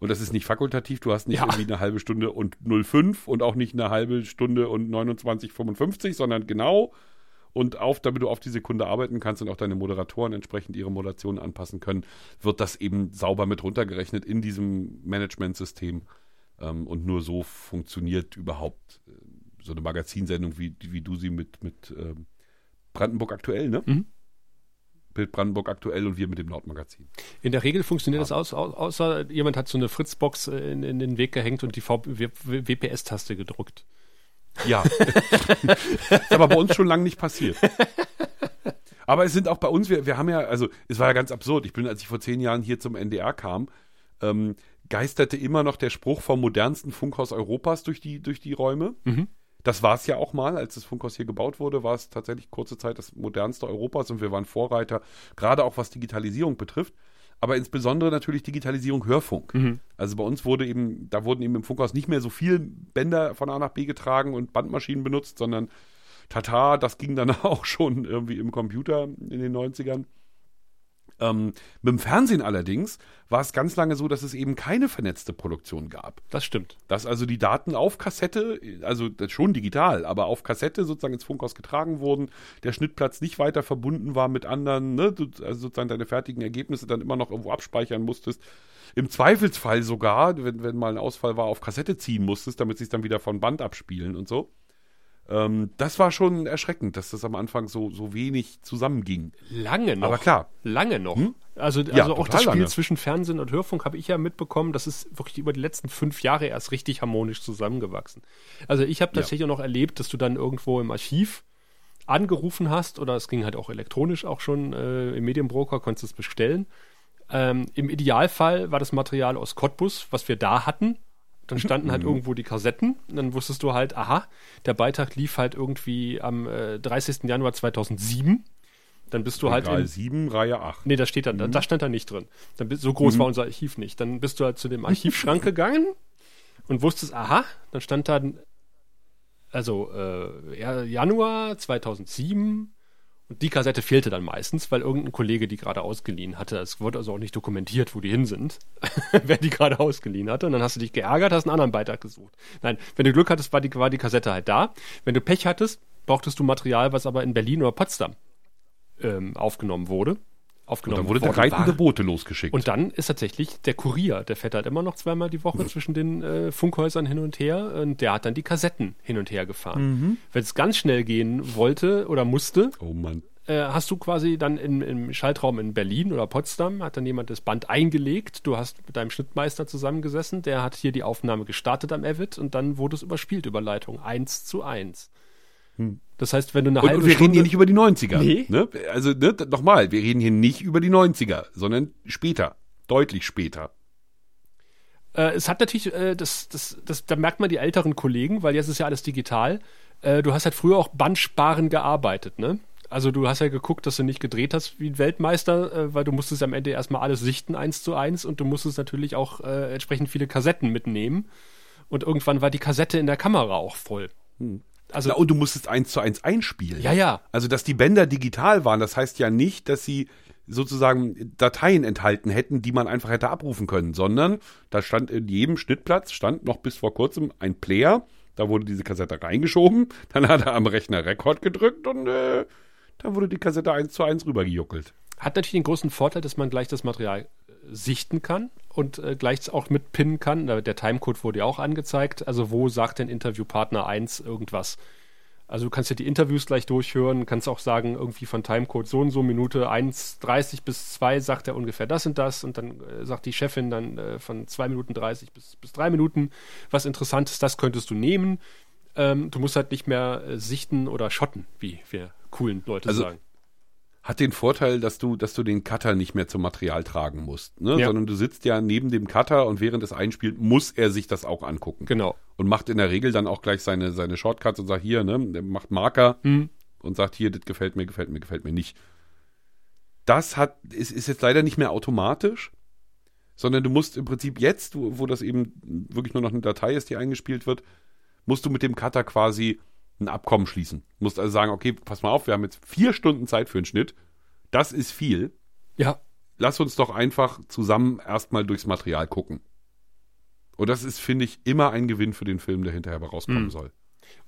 Und das ist nicht fakultativ, du hast nicht ja. irgendwie eine halbe Stunde und 05 und auch nicht eine halbe Stunde und 29,55, sondern genau. Und auf, damit du auf die Sekunde arbeiten kannst und auch deine Moderatoren entsprechend ihre Moderationen anpassen können, wird das eben sauber mit runtergerechnet in diesem Managementsystem. Ähm, und nur so funktioniert überhaupt äh, so eine Magazinsendung, wie, wie du sie mit, mit ähm, Brandenburg aktuell, ne? Mhm. Bild Brandenburg aktuell und wir mit dem Nordmagazin. In der Regel funktioniert ja. das aus, außer jemand hat so eine Fritzbox äh, in, in den Weg gehängt und die WPS-Taste gedruckt. Ja. ist aber bei uns schon lange nicht passiert. Aber es sind auch bei uns, wir, wir haben ja, also es war ja ganz absurd. Ich bin, als ich vor zehn Jahren hier zum NDR kam, ähm, geisterte immer noch der Spruch vom modernsten Funkhaus Europas durch die, durch die Räume. Mhm. Das war es ja auch mal, als das Funkhaus hier gebaut wurde, war es tatsächlich kurze Zeit das modernste Europas und wir waren Vorreiter, gerade auch was Digitalisierung betrifft. Aber insbesondere natürlich Digitalisierung Hörfunk. Mhm. Also bei uns wurde eben, da wurden eben im Funkhaus nicht mehr so viel Bänder von A nach B getragen und Bandmaschinen benutzt, sondern Tata, das ging dann auch schon irgendwie im Computer in den 90ern. Ähm, mit dem Fernsehen allerdings war es ganz lange so, dass es eben keine vernetzte Produktion gab. Das stimmt. Dass also die Daten auf Kassette, also schon digital, aber auf Kassette sozusagen ins Funkhaus getragen wurden, der Schnittplatz nicht weiter verbunden war mit anderen, ne? Du, also sozusagen deine fertigen Ergebnisse dann immer noch irgendwo abspeichern musstest. Im Zweifelsfall sogar, wenn, wenn mal ein Ausfall war, auf Kassette ziehen musstest, damit sie es dann wieder von Band abspielen und so. Ähm, das war schon erschreckend, dass das am Anfang so, so wenig zusammenging. Lange noch. Aber klar. Lange noch. Hm? Also, also Ja, auch das Spiel lange. zwischen Fernsehen und Hörfunk habe ich ja mitbekommen, das ist wirklich über die letzten fünf Jahre erst richtig harmonisch zusammengewachsen. Also ich habe tatsächlich auch noch erlebt, dass du dann irgendwo im Archiv angerufen hast oder es ging halt auch elektronisch auch schon äh, im Medienbroker, konntest es bestellen. Ähm, Im Idealfall war das Material aus Cottbus, was wir da hatten. Dann standen halt irgendwo die Kassetten. Und dann wusstest du halt, aha, der Beitrag lief halt irgendwie am äh, 30. Januar 2007. Dann bist du halt in, 7, Reihe 8. Nee, da steht dann, da stand da nicht drin. Dann so groß war unser Archiv nicht. Dann bist du halt zu dem Archivschrank gegangen und wusstest, aha, dann stand da, also äh, ja, Januar 2007 und die Kassette fehlte dann meistens, weil irgendein Kollege die gerade ausgeliehen hatte. Es wurde also auch nicht dokumentiert, wo die hin sind, wer die gerade ausgeliehen hatte. Und dann hast du dich geärgert, hast einen anderen Beitrag gesucht. Nein, wenn du Glück hattest, war die, war die Kassette halt da. Wenn du Pech hattest, brauchtest du Material, was aber in Berlin oder Potsdam ähm, aufgenommen wurde. Und Aufgenommen dann wurde worden reitende war. Boote losgeschickt. Und dann ist tatsächlich der Kurier, der fährt halt immer noch zweimal die Woche zwischen den äh, Funkhäusern hin und her und der hat dann die Kassetten hin und her gefahren. Wenn es ganz schnell gehen wollte oder musste, oh Mann. äh, hast du quasi dann in, im Schaltraum in Berlin oder Potsdam, hat dann jemand das Band eingelegt, du hast mit deinem Schnittmeister zusammengesessen, der hat hier die Aufnahme gestartet am Avid und dann wurde es überspielt über Leitung, eins zu eins. Das heißt, wenn du eine Und, halbe und wir Stunde... reden hier nicht über die 90er. Nee. Ne? Also ne, nochmal, wir reden hier nicht über die 90er, sondern später. Deutlich später. Äh, es hat natürlich, äh, das, das, das, da merkt man die älteren Kollegen, weil jetzt ist ja alles digital. Äh, du hast halt früher auch bandsparen gearbeitet, ne? Also du hast ja geguckt, dass du nicht gedreht hast wie ein Weltmeister, äh, weil du musstest am Ende erstmal alles sichten eins zu eins und du musstest natürlich auch äh, entsprechend viele Kassetten mitnehmen. Und irgendwann war die Kassette in der Kamera auch voll. Also Na, und du musstest eins zu eins einspielen. ja, ja, Also, dass die Bänder digital waren, das heißt ja nicht, dass sie sozusagen Dateien enthalten hätten, die man einfach hätte abrufen können, sondern da stand in jedem Schnittplatz, stand noch bis vor kurzem ein Player, da wurde diese Kassette reingeschoben, dann hat er am Rechner Rekord gedrückt und äh, dann wurde die Kassette eins zu eins rübergejuckelt. Hat natürlich den großen Vorteil, dass man gleich das Material sichten kann und äh, gleich auch mitpinnen kann. Der Timecode wurde ja auch angezeigt. Also wo sagt denn Interviewpartner 1 irgendwas? Also du kannst ja die Interviews gleich durchhören, kannst auch sagen, irgendwie von Timecode so und so, Minute 1,30 bis 2 sagt er ungefähr das und das und dann äh, sagt die Chefin dann äh, von 2 Minuten 30 bis, bis 3 Minuten was Interessantes, das könntest du nehmen. Ähm, du musst halt nicht mehr äh, sichten oder schotten, wie wir coolen Leute Also, sagen. Hat den Vorteil, dass du, dass du den Cutter nicht mehr zum Material tragen musst, ne? Ja. sondern du sitzt ja neben dem Cutter und während es einspielt, muss er sich das auch angucken. Genau. und macht in der Regel dann auch gleich seine, seine Shortcuts und sagt hier, ne, der macht Marker Mhm. und sagt hier, das gefällt mir, gefällt mir, gefällt mir nicht. Das hat, ist, ist jetzt leider nicht mehr automatisch, sondern du musst im Prinzip jetzt, wo, wo das eben wirklich nur noch eine Datei ist, die eingespielt wird, musst du mit dem Cutter quasi ein Abkommen schließen. Musst also sagen, okay, pass mal auf, wir haben jetzt vier Stunden Zeit für einen Schnitt. Das ist viel. Ja, Lass uns doch einfach zusammen erstmal durchs Material gucken. Und das ist, finde ich, immer ein Gewinn für den Film, der hinterher rauskommen Mhm. soll.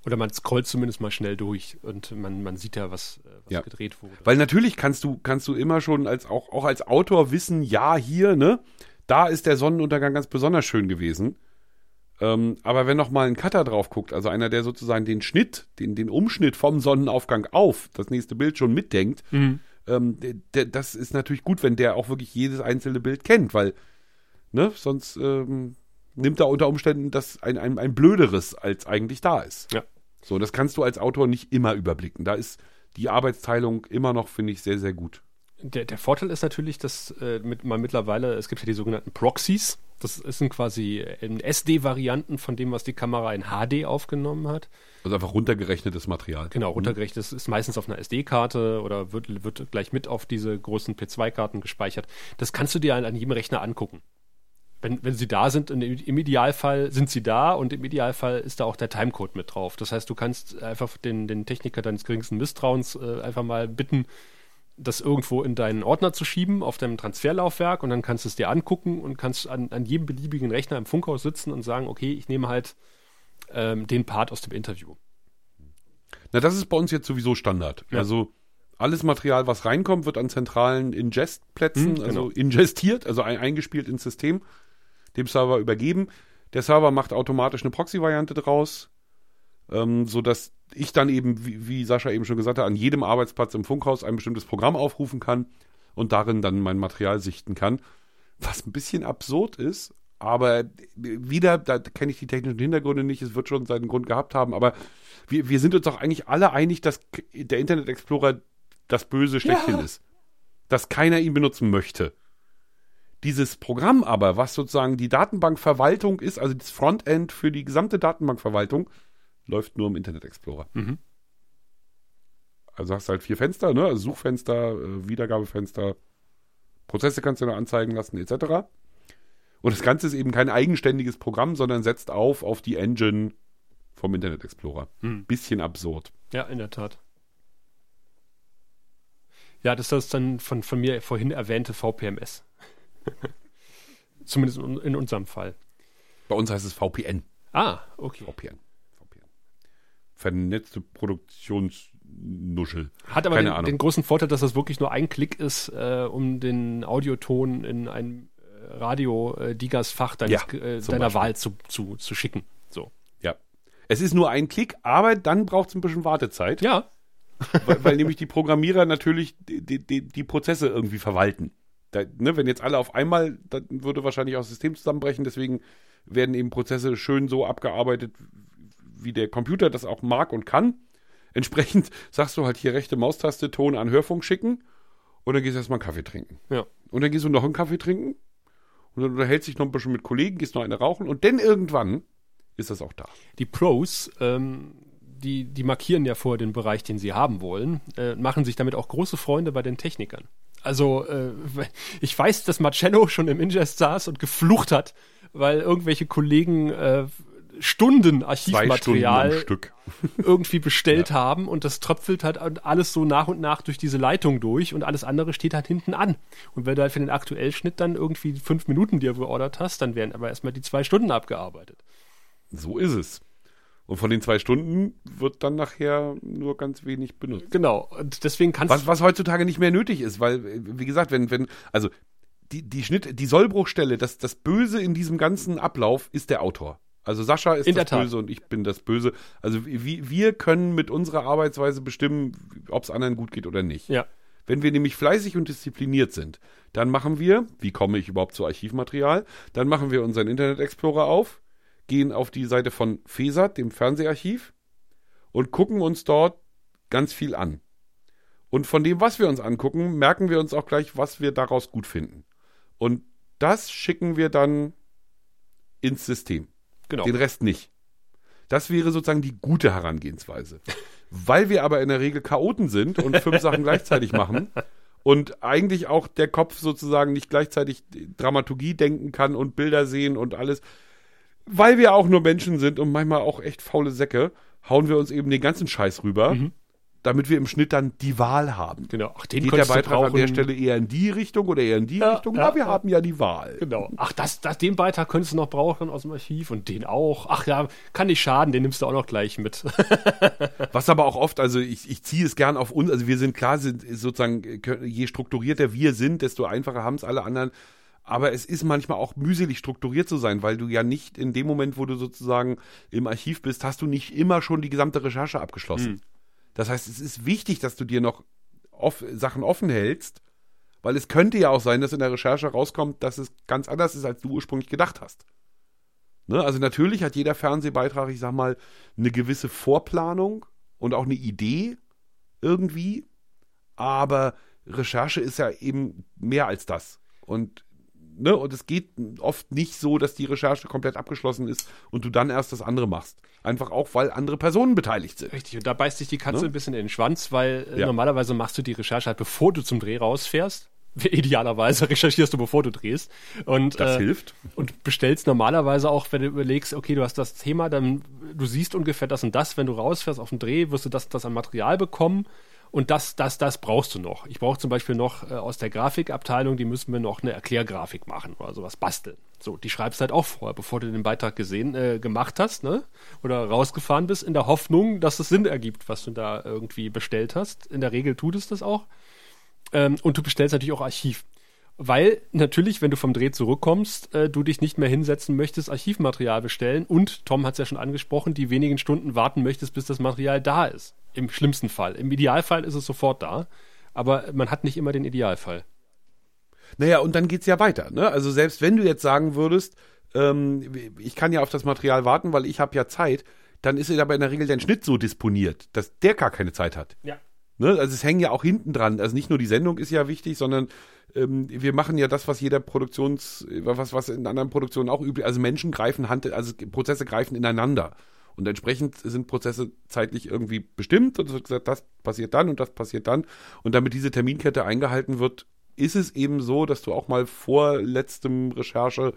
Oder man scrollt zumindest mal schnell durch und man, man sieht ja, was, äh, was Ja. gedreht wurde. Weil natürlich kannst du, kannst du immer schon als auch, auch als Autor wissen, ja, hier, ne, da ist der Sonnenuntergang ganz besonders schön gewesen. Ähm, aber wenn noch mal ein Cutter drauf guckt, also einer, der sozusagen den Schnitt, den, den Umschnitt vom Sonnenaufgang auf das nächste Bild schon mitdenkt, Mhm. ähm, der, der, das ist natürlich gut, wenn der auch wirklich jedes einzelne Bild kennt, weil, ne, sonst ähm, nimmt er unter Umständen das ein, ein, ein blöderes, als eigentlich da ist. Ja. So, das kannst du als Autor nicht immer überblicken. Da ist die Arbeitsteilung immer noch, finde ich, sehr, sehr gut. Der, der Vorteil ist natürlich, dass äh, mit, man mittlerweile, es gibt ja die sogenannten Proxies. Das sind quasi äh, SD-Varianten von dem, was die Kamera in HD aufgenommen hat. Also einfach runtergerechnetes Material. Genau, runtergerechnet. Das ist meistens auf einer SD-Karte oder wird, wird gleich mit auf diese großen P2-Karten gespeichert. Das kannst du dir an, an jedem Rechner angucken. Wenn, wenn sie da sind, in, im Idealfall sind sie da und im Idealfall ist da auch der Timecode mit drauf. Das heißt, du kannst einfach den, den Techniker deines geringsten Misstrauens äh, einfach mal bitten, das irgendwo in deinen Ordner zu schieben auf deinem Transferlaufwerk und dann kannst du es dir angucken und kannst an, an jedem beliebigen Rechner im Funkhaus sitzen und sagen, okay, ich nehme halt ähm, den Part aus dem Interview. Na, das ist bei uns jetzt sowieso Standard. Ja. Also alles Material, was reinkommt, wird an zentralen Ingest-Plätzen, Hm, also genau. ingestiert, also ein, eingespielt ins System, dem Server übergeben. Der Server macht automatisch eine Proxy-Variante draus, ähm, sodass ich dann eben, wie, wie Sascha eben schon gesagt hat, an jedem Arbeitsplatz im Funkhaus ein bestimmtes Programm aufrufen kann und darin dann mein Material sichten kann. Was ein bisschen absurd ist, aber wieder, da kenne ich die technischen Hintergründe nicht, es wird schon seinen Grund gehabt haben, aber wir, wir sind uns doch eigentlich alle einig, dass der Internet Explorer das Böse schlechthin Ja. ist. Dass keiner ihn benutzen möchte. Dieses Programm aber, was sozusagen die Datenbankverwaltung ist, also das Frontend für die gesamte Datenbankverwaltung, läuft nur im Internet Explorer. Mhm. Also hast du halt vier Fenster, ne? Also Suchfenster, äh, Wiedergabefenster, Prozesse kannst du noch anzeigen lassen, etc. Und das Ganze ist eben kein eigenständiges Programm, sondern setzt auf auf die Engine vom Internet Explorer. Hm. Bisschen absurd. Ja, in der Tat. Ja, das ist dann von, von mir vorhin erwähnte VPMS. Zumindest in, in unserem Fall. Bei uns heißt es VPN. Ah, okay. VPN. VPN. Vernetzte Produktionsnuschel. Hat aber den, den großen Vorteil, dass das wirklich nur ein Klick ist, äh, um den Audioton in ein äh, Radio-Digas-Fach deines, Ja, äh, deiner Beispiel. Wahl zu, zu, zu schicken. So. Ja. Es ist nur ein Klick, aber dann braucht es ein bisschen Wartezeit, Ja, weil, weil nämlich die Programmierer natürlich die, die, die Prozesse irgendwie verwalten. Da, ne, wenn jetzt alle auf einmal, dann würde wahrscheinlich auch das System zusammenbrechen. Deswegen werden eben Prozesse schön so abgearbeitet, wie der Computer das auch mag und kann. Entsprechend sagst du halt hier rechte Maustaste, Ton an Hörfunk schicken und dann gehst du erstmal einen Kaffee trinken. ja. Und dann gehst du noch einen Kaffee trinken und dann unterhältst dich noch ein bisschen mit Kollegen, gehst noch eine rauchen und dann irgendwann ist das auch da. Die Pros, ähm, die, die markieren ja vor den Bereich, den sie haben wollen, äh, machen sich damit auch große Freunde bei den Technikern. Also äh, ich weiß, dass Marcello schon im Ingest saß und geflucht hat, weil irgendwelche Kollegen äh, Stunden Zwei Stunden Archivmaterial Stück. irgendwie bestellt haben und das tröpfelt halt alles so nach und nach durch diese Leitung durch und alles andere steht halt hinten an. Und wenn du halt für den Aktuellschnitt dann irgendwie fünf Minuten dir geordert hast, dann werden aber erstmal die zwei Stunden abgearbeitet. So ist es. Und von den zwei Stunden wird dann nachher nur ganz wenig benutzt. Genau. Und deswegen kannst Was, was heutzutage nicht mehr nötig ist, weil, wie gesagt, wenn, wenn, also die, die Schnitt, die Sollbruchstelle, das, das Böse in diesem ganzen Ablauf ist der Autor. Also Sascha ist In das. Böse und ich bin das Böse. Also wir können mit unserer Arbeitsweise bestimmen, ob es anderen gut geht oder nicht. Ja. Wenn wir nämlich fleißig und diszipliniert sind, dann machen wir, wie komme ich überhaupt zu Archivmaterial? Dann machen wir unseren Internet Explorer auf, gehen auf die Seite von FESAT, dem Fernseharchiv, und gucken uns dort ganz viel an. Und von dem, was wir uns angucken, merken wir uns auch gleich, was wir daraus gut finden. Und das schicken wir dann ins System. Genau. Den Rest nicht. Das wäre sozusagen die gute Herangehensweise. Weil wir aber in der Regel Chaoten sind und fünf Sachen gleichzeitig machen und eigentlich auch der Kopf sozusagen nicht gleichzeitig Dramaturgie denken kann und Bilder sehen und alles, weil wir auch nur Menschen sind und manchmal auch echt faule Säcke, hauen wir uns eben den ganzen Scheiß rüber, damit wir im Schnitt dann die Wahl haben. Genau. Ach, den Geht der Beitrag an brauchen. der Stelle eher in die Richtung oder eher in die Ja, Richtung? ja, Ja, wir ja. haben ja die Wahl. Genau. Ach, das, das, den Beitrag könntest du noch brauchen aus dem Archiv und den auch. Ach ja, kann nicht schaden, den nimmst du auch noch gleich mit. Was aber auch oft, also ich, ich ziehe es gern auf uns, also wir sind klar, sind sozusagen, je strukturierter wir sind, desto einfacher haben es alle anderen. Aber es ist manchmal auch mühselig strukturiert zu sein, weil du ja nicht in dem Moment, wo du sozusagen im Archiv bist, hast du nicht immer schon die gesamte Recherche abgeschlossen. Das heißt, es ist wichtig, dass du dir noch off Sachen offen hältst, weil es könnte ja auch sein, dass in der Recherche rauskommt, dass es ganz anders ist, als du ursprünglich gedacht hast. Ne? Also natürlich hat jeder Fernsehbeitrag, ich sag mal, eine gewisse Vorplanung und auch eine Idee irgendwie, aber Recherche ist ja eben mehr als das. Und Ne, und es geht oft nicht so, dass die Recherche komplett abgeschlossen ist und du dann erst das andere machst. Einfach auch, weil andere Personen beteiligt sind. Richtig, und da beißt sich die Katze Ne? ein bisschen in den Schwanz, weil äh, Ja. normalerweise machst du die Recherche halt, bevor du zum Dreh rausfährst. Idealerweise recherchierst du, bevor du drehst. Und, Das äh, hilft. Und bestellst normalerweise auch, wenn du überlegst, okay, du hast das Thema, dann du siehst ungefähr das und das, wenn du rausfährst auf den Dreh, wirst du das, das an Material bekommen. Und das, das, das brauchst du noch. Ich brauche zum Beispiel noch äh, aus der Grafikabteilung, die müssen wir noch eine Erklärgrafik machen oder sowas basteln. So, die schreibst halt auch vorher, bevor du den Beitrag gesehen, äh, gemacht hast, ne? Oder rausgefahren bist, in der Hoffnung, dass es Sinn ergibt, was du da irgendwie bestellt hast. In der Regel tut es das auch. Ähm, und du bestellst natürlich auch Archiv. Weil natürlich, wenn du vom Dreh zurückkommst, äh, du dich nicht mehr hinsetzen möchtest, Archivmaterial bestellen und, Tom hat es ja schon angesprochen, die wenigen Stunden warten möchtest, bis das Material da ist. Im schlimmsten Fall. Im Idealfall ist es sofort da, aber man hat nicht immer den Idealfall. Naja, und dann geht's ja weiter. Ne? Also selbst wenn du jetzt sagen würdest, ähm, ich kann ja auf das Material warten, weil ich habe ja Zeit, dann ist aber in der Regel dein Schnitt so disponiert, dass der gar keine Zeit hat. Ja. Ne? Also es hängen ja auch hinten dran. Also nicht nur die Sendung ist ja wichtig, sondern ähm, wir machen ja das, was jeder Produktions, was, was in anderen Produktionen auch üblich, also Menschen greifen Hand, also Prozesse greifen ineinander. Und entsprechend sind Prozesse zeitlich irgendwie bestimmt und es wird gesagt, das passiert dann und das passiert dann. Und damit diese Terminkette eingehalten wird, ist es eben so, dass du auch mal vor letztem Recherche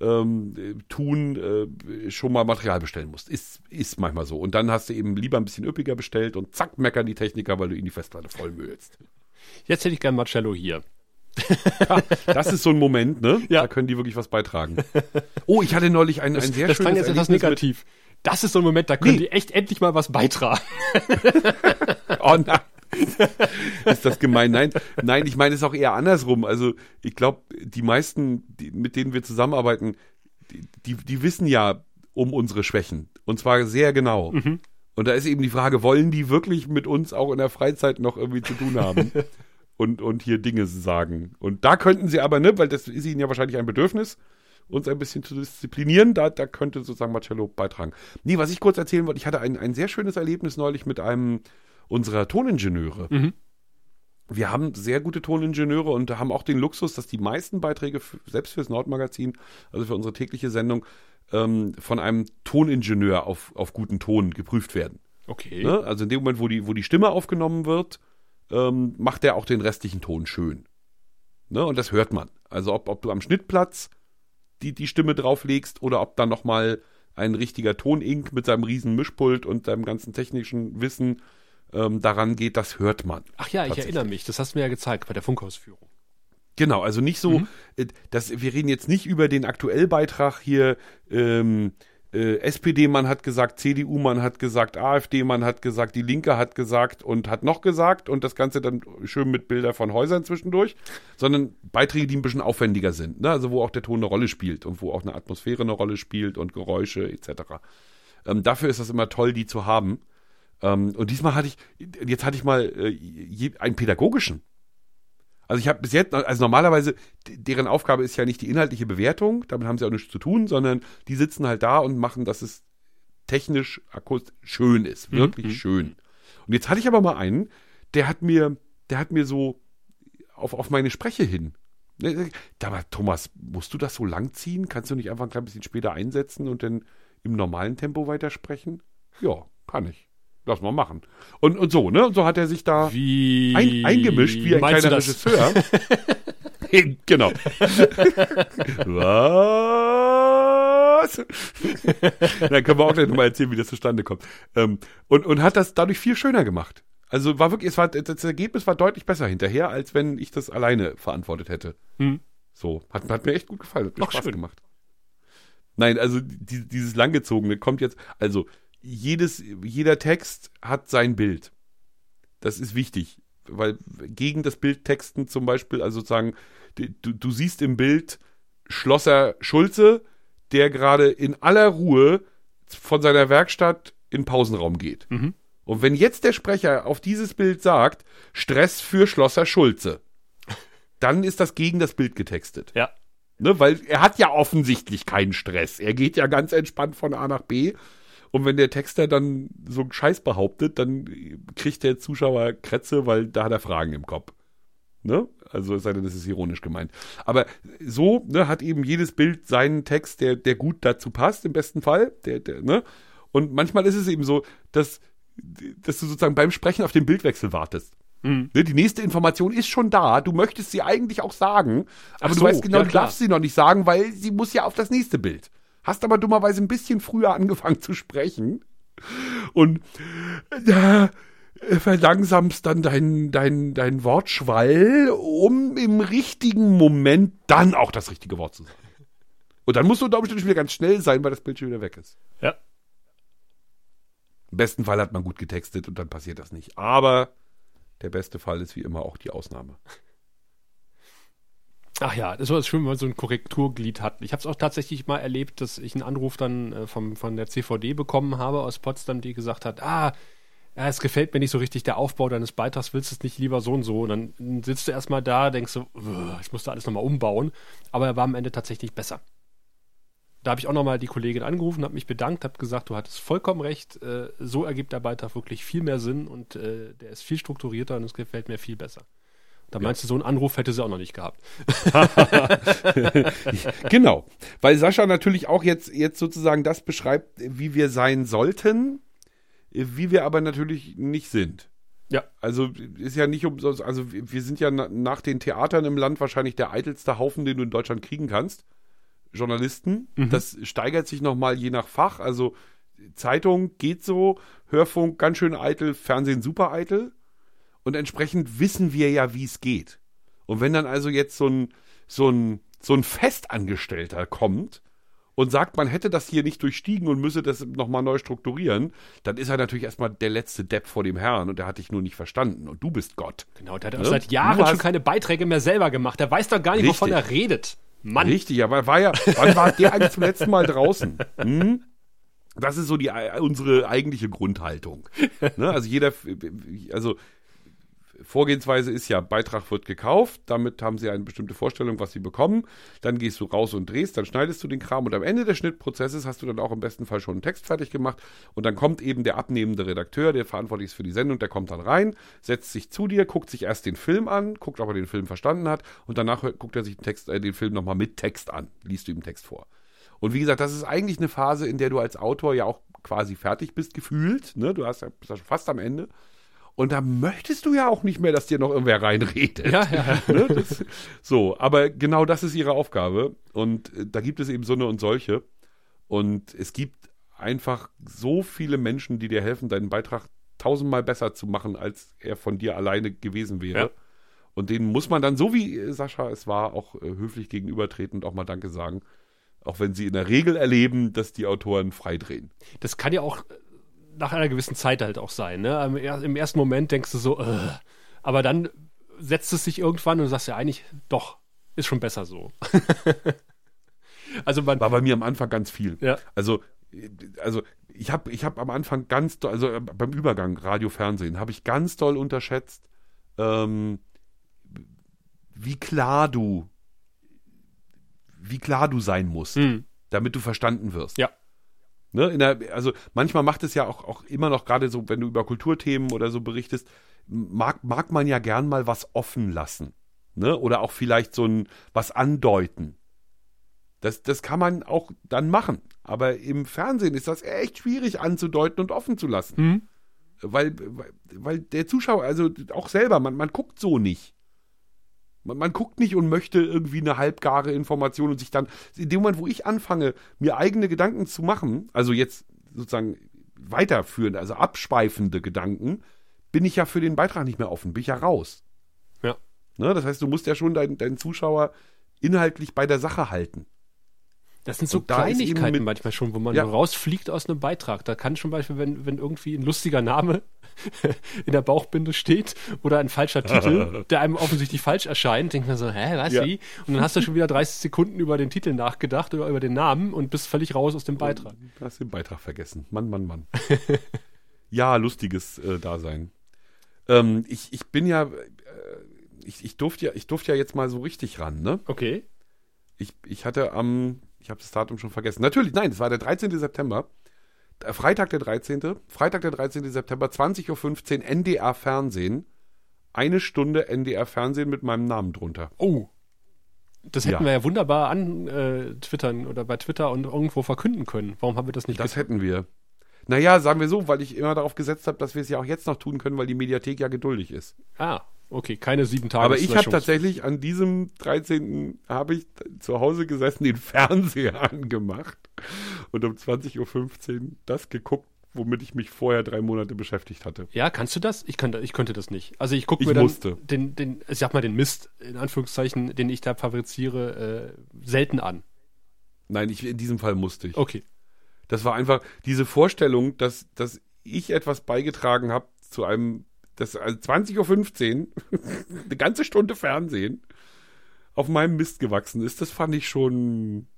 ähm, tun, äh, schon mal Material bestellen musst. Ist, ist manchmal so. Und dann hast du eben lieber ein bisschen üppiger bestellt und zack, meckern die Techniker, weil du ihnen die Festplatte vollmüllst. Jetzt hätte ich gern Marcello hier. ja, das ist so ein Moment, ne? Ja. Da können die wirklich was beitragen. Oh, ich hatte neulich ein, ein sehr das schönes klang jetzt etwas negativ. Das ist so ein Moment, da können Nee. die echt endlich mal was beitragen. Oh nein. ist das gemein? Nein, nein, ich meine es auch eher andersrum. Also ich glaube, die meisten, die, mit denen wir zusammenarbeiten, die, die, die wissen ja um unsere Schwächen. Und zwar sehr genau. Und da ist eben die Frage, wollen die wirklich mit uns auch in der Freizeit noch irgendwie zu tun haben? und, und hier Dinge sagen. Und da könnten sie aber, ne, weil das ist ihnen ja wahrscheinlich ein Bedürfnis, uns ein bisschen zu disziplinieren, da, da könnte sozusagen Marcello beitragen. Nee, was ich kurz erzählen wollte, ich hatte ein, ein sehr schönes Erlebnis neulich mit einem unserer Toningenieure. Mhm. Wir haben sehr gute Toningenieure und haben auch den Luxus, dass die meisten Beiträge, für, selbst fürs Nordmagazin, also für unsere tägliche Sendung, ähm, von einem Toningenieur auf, auf guten Ton geprüft werden. Okay. Ne? Also in dem Moment, wo die, wo die Stimme aufgenommen wird, ähm, macht er auch den restlichen Ton schön. Ne? Und das hört man. Also ob, ob du am Schnittplatz die, die Stimme drauflegst oder ob da nochmal ein richtiger Tonink mit seinem riesen Mischpult und seinem ganzen technischen Wissen ähm, daran geht, das hört man. Ach ja, ich erinnere mich. Das hast du mir ja gezeigt bei der Funkausführung. Genau, also nicht so, äh, dass wir reden jetzt nicht über den Aktuellbeitrag hier, ähm, äh, SPD-Mann hat gesagt, CDU-Mann hat gesagt, AfD-Mann hat gesagt, die Linke hat gesagt und hat noch gesagt und das Ganze dann schön mit Bilder von Häusern zwischendurch, sondern Beiträge, die ein bisschen aufwendiger sind, ne? also wo auch der Ton eine Rolle spielt und wo auch eine Atmosphäre eine Rolle spielt und Geräusche etc. Ähm, dafür ist das immer toll, die zu haben. Ähm, und diesmal hatte ich, jetzt hatte ich mal äh, einen pädagogischen. Also ich habe bis jetzt, also normalerweise, deren Aufgabe ist ja nicht die inhaltliche Bewertung, damit haben sie auch nichts zu tun, sondern die sitzen halt da und machen, dass es technisch, akustisch schön ist, wirklich schön. Und jetzt hatte ich aber mal einen, der hat mir, der hat mir so auf, auf meine Spreche hin. Ne, Da war Thomas, musst du das so lang ziehen? Kannst du nicht einfach ein klein bisschen später einsetzen und dann im normalen Tempo weitersprechen? Ja, kann ich. Lass mal machen. Und, und so, ne? Und so hat er sich da ein, eingemischt wie ein kleiner? Regisseur. genau. Was? Dann können wir auch gleich nochmal erzählen, wie das zustande kommt. Ähm, und, und hat das dadurch viel schöner gemacht. Also war wirklich, es war, das Ergebnis war deutlich besser hinterher, als wenn ich das alleine verantwortet hätte. Hm. So, hat, hat mir echt gut gefallen, hat mir Ach, Spaß schön. gemacht. Nein, also die, dieses langgezogene kommt jetzt, also jedes, jeder Text hat sein Bild. Das ist wichtig, weil gegen das Bild texten zum Beispiel, also sozusagen, du, du siehst im Bild Schlosser Schulze, der gerade in aller Ruhe von seiner Werkstatt in den Pausenraum geht. Mhm. Und wenn jetzt der Sprecher auf dieses Bild sagt, Stress für Schlosser Schulze, dann ist das gegen das Bild getextet. Ja. Ne, weil er hat ja offensichtlich keinen Stress. Er geht ja ganz entspannt von A nach B. Und wenn der Texter dann so einen Scheiß behauptet, dann kriegt der Zuschauer Krätze, weil da hat er Fragen im Kopf. Ne? Also es sei denn, das ist ironisch gemeint. Aber so ne, hat eben jedes Bild seinen Text, der, der gut dazu passt, im besten Fall. Der, der, ne? Und manchmal ist es eben so, dass, dass du sozusagen beim Sprechen auf den Bildwechsel wartest. Mhm. Ne, die nächste Information ist schon da. Du möchtest sie eigentlich auch sagen, aber Ach du so, weißt genau, ja, du darfst sie noch nicht sagen, weil sie muss ja auf das nächste Bild. Hast aber dummerweise ein bisschen früher angefangen zu sprechen und da verlangsamst dann dein, dein, dein Wortschwall, um im richtigen Moment dann auch das richtige Wort zu sagen. Und dann musst du unter Umständen wieder ganz schnell sein, weil das Bild schon wieder weg ist. Ja. Im besten Fall hat man gut getextet und dann passiert das nicht. Aber der beste Fall ist wie immer auch die Ausnahme. Ach ja, das war schön, wenn man so ein Korrekturglied hat. Ich habe es auch tatsächlich mal erlebt, dass ich einen Anruf dann äh, vom, von der CVD bekommen habe aus Potsdam, die gesagt hat, ah, ja, es gefällt mir nicht so richtig der Aufbau deines Beitrags, willst du es nicht lieber so und so? Und dann sitzt du erstmal da, denkst du, ich musste alles nochmal umbauen. Aber er war am Ende tatsächlich besser. Da habe ich auch nochmal die Kollegin angerufen, habe mich bedankt, habe gesagt, du hattest vollkommen recht, äh, so ergibt der Beitrag wirklich viel mehr Sinn und äh, der ist viel strukturierter und es gefällt mir viel besser. Da meinst du, so einen Anruf hätte sie auch noch nicht gehabt. genau, weil Sascha natürlich auch jetzt, jetzt sozusagen das beschreibt, wie wir sein sollten, wie wir aber natürlich nicht sind. Ja. Also ist ja nicht umsonst, also wir sind ja nach den Theatern im Land wahrscheinlich der eitelste Haufen, den du in Deutschland kriegen kannst. Journalisten. Mhm. Das steigert sich nochmal je nach Fach. Also Zeitung geht so, Hörfunk ganz schön eitel, Fernsehen super eitel. Und entsprechend wissen wir ja, wie es geht. Und wenn dann also jetzt so ein, so ein, so ein Festangestellter kommt und sagt, man hätte das hier nicht durchstiegen und müsse das nochmal neu strukturieren, dann ist er natürlich erstmal der letzte Depp vor dem Herrn und der hat dich nur nicht verstanden und du bist Gott. Genau, der hat ne? seit Jahren schon keine Beiträge mehr selber gemacht. Der weiß doch gar nicht, Richtig. wovon er redet. Mann. Richtig, aber war ja, wann war der eigentlich zum letzten Mal draußen? Hm? Das ist so die unsere eigentliche Grundhaltung. Ne? Also jeder, also Vorgehensweise ist ja, Beitrag wird gekauft, damit haben sie eine bestimmte Vorstellung, was sie bekommen. Dann gehst du raus und drehst, dann schneidest du den Kram und am Ende des Schnittprozesses hast du dann auch im besten Fall schon einen Text fertig gemacht und dann kommt eben der abnehmende Redakteur, der verantwortlich ist für die Sendung, der kommt dann rein, setzt sich zu dir, guckt sich erst den Film an, guckt, ob er den Film verstanden hat und danach guckt er sich den, Text, äh, den Film nochmal mit Text an, liest du ihm Text vor. Und wie gesagt, das ist eigentlich eine Phase, in der du als Autor ja auch quasi fertig bist, gefühlt. Ne? Du hast ja, bist ja fast am Ende. Und da möchtest du ja auch nicht mehr, dass dir noch irgendwer reinredet. Ja, ja. Ne? Das, so, aber genau das ist ihre Aufgabe. Und äh, da gibt es eben so eine und solche. Und es gibt einfach so viele Menschen, die dir helfen, deinen Beitrag tausendmal besser zu machen, als er von dir alleine gewesen wäre. Ja. Und denen muss man dann, so wie äh, Sascha es war, auch äh, höflich gegenübertreten und auch mal Danke sagen. Auch wenn sie in der Regel erleben, dass die Autoren freidrehen. Das kann ja auch nach einer gewissen Zeit halt auch sein. Ne? Im, ersten Moment denkst du so, äh, aber dann setzt es sich irgendwann und sagst ja eigentlich, doch, ist schon besser so. also man, War bei mir am Anfang ganz viel. Ja. Also, also ich habe ich hab am Anfang ganz doll, also äh, beim Übergang Radio, Fernsehen, habe ich ganz doll unterschätzt, ähm, wie klar du, wie klar du sein musst, mhm. damit du verstanden wirst. Ja. Ne, der, also manchmal macht es ja auch, auch immer noch gerade so, wenn du über Kulturthemen oder so berichtest, mag, mag man ja gern mal was offen lassen. Ne? Oder auch vielleicht so ein was andeuten. Das, das kann man auch dann machen. Aber im Fernsehen ist das echt schwierig anzudeuten und offen zu lassen. Mhm. Weil, weil, weil der Zuschauer, also auch selber, man, man guckt so nicht. Man, man, guckt nicht und möchte irgendwie eine halbgare Information und sich dann, in dem Moment, wo ich anfange, mir eigene Gedanken zu machen, also jetzt sozusagen weiterführende, also abschweifende Gedanken, bin ich ja für den Beitrag nicht mehr offen, bin ich ja raus. Ja. Ne, das heißt, du musst ja schon deinen, deinen Zuschauer inhaltlich bei der Sache halten. Das sind so und Kleinigkeiten manchmal schon, wo man ja. rausfliegt aus einem Beitrag. Da kann zum Beispiel, wenn, wenn irgendwie ein lustiger Name in der Bauchbinde steht oder ein falscher Titel, der einem offensichtlich falsch erscheint, denkt man so, hä, was, ja. wie? Und dann hast du schon wieder 30 Sekunden über den Titel nachgedacht oder über den Namen und bist völlig raus aus dem Beitrag. Du hast den Beitrag vergessen. Mann, Mann, Mann. ja, lustiges äh, Dasein. Ähm, ich, ich bin ja, äh, ich, ich durfte ja, ich durfte ja jetzt mal so richtig ran, ne? Okay. Ich, ich hatte am ich habe das Datum schon vergessen. Natürlich, nein, es war der 13. September. Äh, Freitag der 13. Freitag der 13. September, 20.15 Uhr, NDR Fernsehen. Eine Stunde NDR Fernsehen mit meinem Namen drunter. Oh. Das hätten ja. wir ja wunderbar an äh, Twittern oder bei Twitter und irgendwo verkünden können. Warum haben wir das nicht Das getan? hätten wir. Naja, sagen wir so, weil ich immer darauf gesetzt habe, dass wir es ja auch jetzt noch tun können, weil die Mediathek ja geduldig ist. Ah, Okay, keine sieben Tage. Aber ich habe tatsächlich an diesem 13. habe ich zu Hause gesessen, den Fernseher angemacht und um 20.15 Uhr das geguckt, womit ich mich vorher drei Monate beschäftigt hatte. Ja, kannst du das? Ich könnte, ich könnte das nicht. Also ich gucke mir dann musste. den, den, ich sag mal den Mist in Anführungszeichen, den ich da fabriziere, äh, selten an. Nein, ich, in diesem Fall musste ich. Okay. Das war einfach diese Vorstellung, dass, dass ich etwas beigetragen habe zu einem das also 20.15 Uhr, eine ganze Stunde Fernsehen. auf meinem Mist gewachsen ist, das fand ich schon.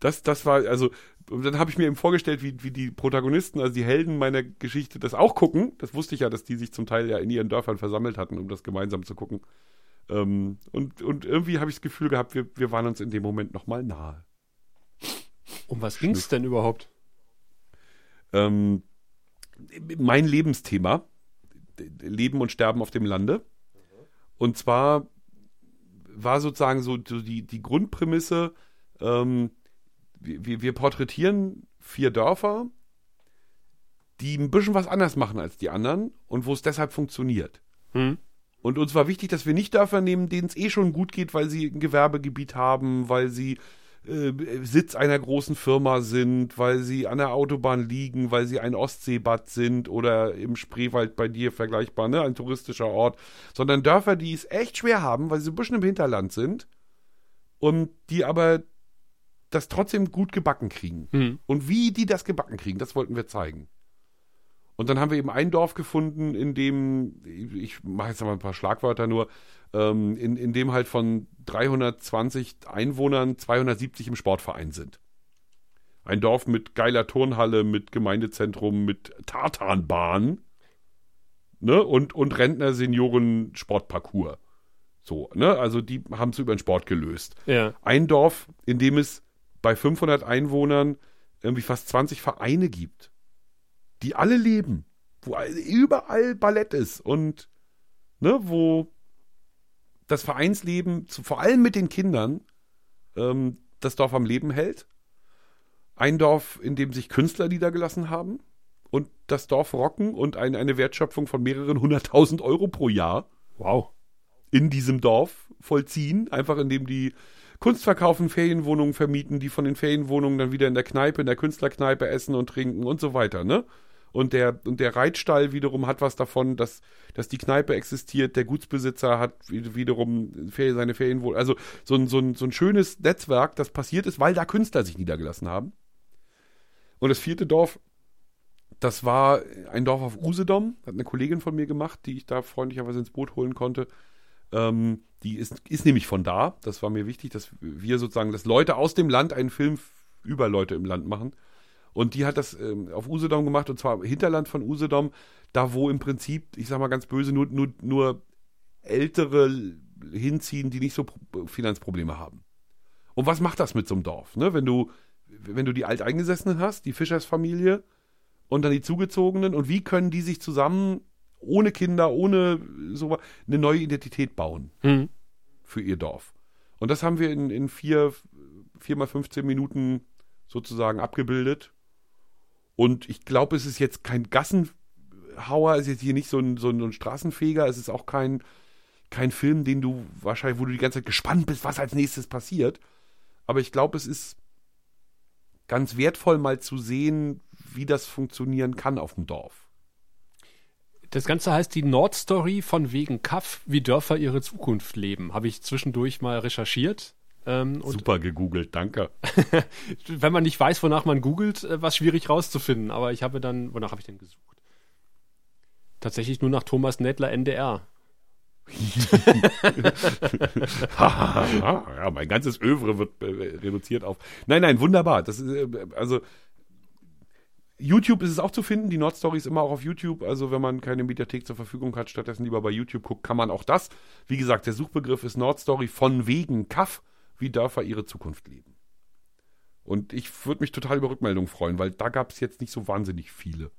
Das, das war, also, dann habe ich mir eben vorgestellt, wie, wie die Protagonisten, also die Helden meiner Geschichte, das auch gucken. Das wusste ich ja, dass die sich zum Teil ja in ihren Dörfern versammelt hatten, um das gemeinsam zu gucken. Ähm, und, und irgendwie habe ich das Gefühl gehabt, wir, wir waren uns in dem Moment nochmal nahe. Um was ging es denn überhaupt? Ähm, mein Lebensthema, Leben und Sterben auf dem Lande. Und zwar war sozusagen so die, die Grundprämisse, ähm, wir, wir porträtieren vier Dörfer, die ein bisschen was anders machen als die anderen und wo es deshalb funktioniert. Hm. Und uns war wichtig, dass wir nicht Dörfer nehmen, denen es eh schon gut geht, weil sie ein Gewerbegebiet haben, weil sie äh, Sitz einer großen Firma sind, weil sie an der Autobahn liegen, weil sie ein Ostseebad sind oder im Spreewald bei dir vergleichbar, ne, ein touristischer Ort, sondern Dörfer, die es echt schwer haben, weil sie ein bisschen im Hinterland sind und die aber das trotzdem gut gebacken kriegen. Hm. Und wie die das gebacken kriegen, das wollten wir zeigen. Und dann haben wir eben ein Dorf gefunden, in dem, ich mache jetzt mal ein paar Schlagwörter nur, ähm, in, in dem halt von 320 Einwohnern 270 im Sportverein sind. Ein Dorf mit geiler Turnhalle, mit Gemeindezentrum, mit Tartanbahn ne? und, und Rentner-Senioren-Sportparcours. So, ne? Also die haben es über den Sport gelöst. Ja. Ein Dorf, in dem es bei 500 Einwohnern irgendwie fast 20 Vereine gibt, die alle leben, wo überall Ballett ist und ne, wo das Vereinsleben, zu, vor allem mit den Kindern, ähm, das Dorf am Leben hält. Ein Dorf, in dem sich Künstler niedergelassen haben und das Dorf rocken und ein, eine Wertschöpfung von mehreren hunderttausend Euro pro Jahr Wow. in diesem Dorf vollziehen, einfach indem die Kunst verkaufen, Ferienwohnungen vermieten, die von den Ferienwohnungen dann wieder in der Kneipe, in der Künstlerkneipe essen und trinken und so weiter, ne? Und der, und der Reitstall wiederum hat was davon, dass, dass die Kneipe existiert, der Gutsbesitzer hat wiederum seine Ferienwohnung. Also so ein, so, ein, so ein schönes Netzwerk, das passiert ist, weil da Künstler sich niedergelassen haben. Und das vierte Dorf, das war ein Dorf auf Usedom, hat eine Kollegin von mir gemacht, die ich da freundlicherweise ins Boot holen konnte. Ähm, die ist, ist nämlich von da. Das war mir wichtig, dass wir sozusagen, dass Leute aus dem Land einen Film über Leute im Land machen. Und die hat das ähm, auf Usedom gemacht, und zwar im Hinterland von Usedom, da wo im Prinzip, ich sag mal ganz böse, nur, nur, nur Ältere hinziehen, die nicht so Finanzprobleme haben. Und was macht das mit so einem Dorf? Ne? Wenn, du, wenn du die Alteingesessenen hast, die Fischersfamilie und dann die Zugezogenen, und wie können die sich zusammen ohne Kinder, ohne so eine neue Identität bauen Hm. für ihr Dorf? Und das haben wir in, in vier, vier mal 15 Minuten sozusagen abgebildet. Und ich glaube, es ist jetzt kein Gassenhauer, es ist jetzt hier nicht so ein, so ein, so ein Straßenfeger, es ist auch kein, kein Film, den du wahrscheinlich, wo du die ganze Zeit gespannt bist, was als nächstes passiert. Aber ich glaube, es ist ganz wertvoll, mal zu sehen, wie das funktionieren kann auf dem Dorf. Das Ganze heißt die Nordstory von wegen Kaff, wie Dörfer ihre Zukunft leben. Habe ich zwischendurch mal recherchiert. Ähm, Super gegoogelt, danke. wenn man nicht weiß, wonach man googelt, äh, war es schwierig rauszufinden. Aber ich habe dann, wonach habe ich denn gesucht? Tatsächlich nur nach Thomas Nedler NDR. ja, mein ganzes Övre wird äh, reduziert auf. Nein, nein, wunderbar. Das ist, äh, also YouTube ist es auch zu finden. Die Nordstory ist immer auch auf YouTube. Also wenn man keine Mediathek zur Verfügung hat, stattdessen lieber bei YouTube guckt, kann man auch das. Wie gesagt, der Suchbegriff ist Nordstory von wegen Kaff, wie Dörfer ihre Zukunft leben. Und ich würde mich total über Rückmeldungen freuen, weil da gab es jetzt nicht so wahnsinnig viele.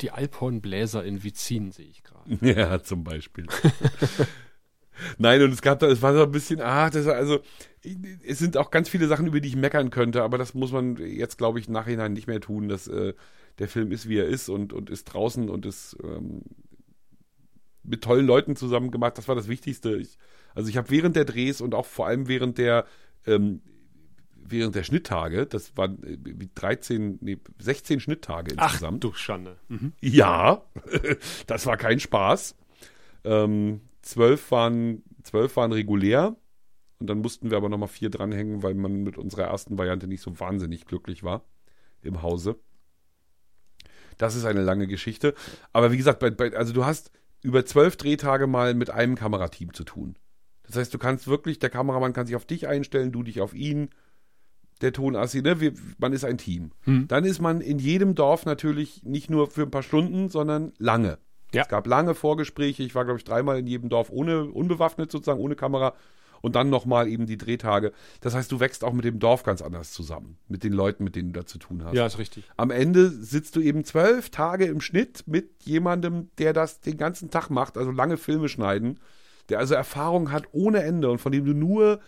Die Alphornbläser in Vizin sehe ich gerade. Ja, zum Beispiel. Nein, und es gab da, es war so ein bisschen, ah, das also, es sind auch ganz viele Sachen, über die ich meckern könnte, aber das muss man jetzt, glaube ich, Nachhinein nicht mehr tun, dass äh, der Film ist, wie er ist und, und ist draußen und ist ähm, mit tollen Leuten zusammen gemacht. Das war das Wichtigste. Ich, also ich habe während der Drehs und auch vor allem während der ähm, während der Schnitttage, das waren äh, 13, nee, 16 Schnitttage Ach insgesamt. du Schande. Mhm. Ja, das war kein Spaß. Ähm, zwölf, waren, zwölf waren regulär und dann mussten wir aber nochmal vier dranhängen, weil man mit unserer ersten Variante nicht so wahnsinnig glücklich war im Hause. Das ist eine lange Geschichte. Aber wie gesagt, bei, bei, also du hast über zwölf Drehtage mal mit einem Kamerateam zu tun. Das heißt, du kannst wirklich, der Kameramann kann sich auf dich einstellen, du dich auf ihn, der Tonassi, ne? Wir, man ist ein Team. Hm. Dann ist man in jedem Dorf natürlich nicht nur für ein paar Stunden, sondern lange. Ja. Es gab lange Vorgespräche. Ich war, glaube ich, dreimal in jedem Dorf ohne, unbewaffnet sozusagen, ohne Kamera. Und dann nochmal eben die Drehtage. Das heißt, du wächst auch mit dem Dorf ganz anders zusammen. Mit den Leuten, mit denen du da zu tun hast. Ja, ist richtig. Am Ende sitzt du eben zwölf Tage im Schnitt mit jemandem, der das den ganzen Tag macht, also lange Filme schneiden, der also Erfahrung hat ohne Ende und von dem du nur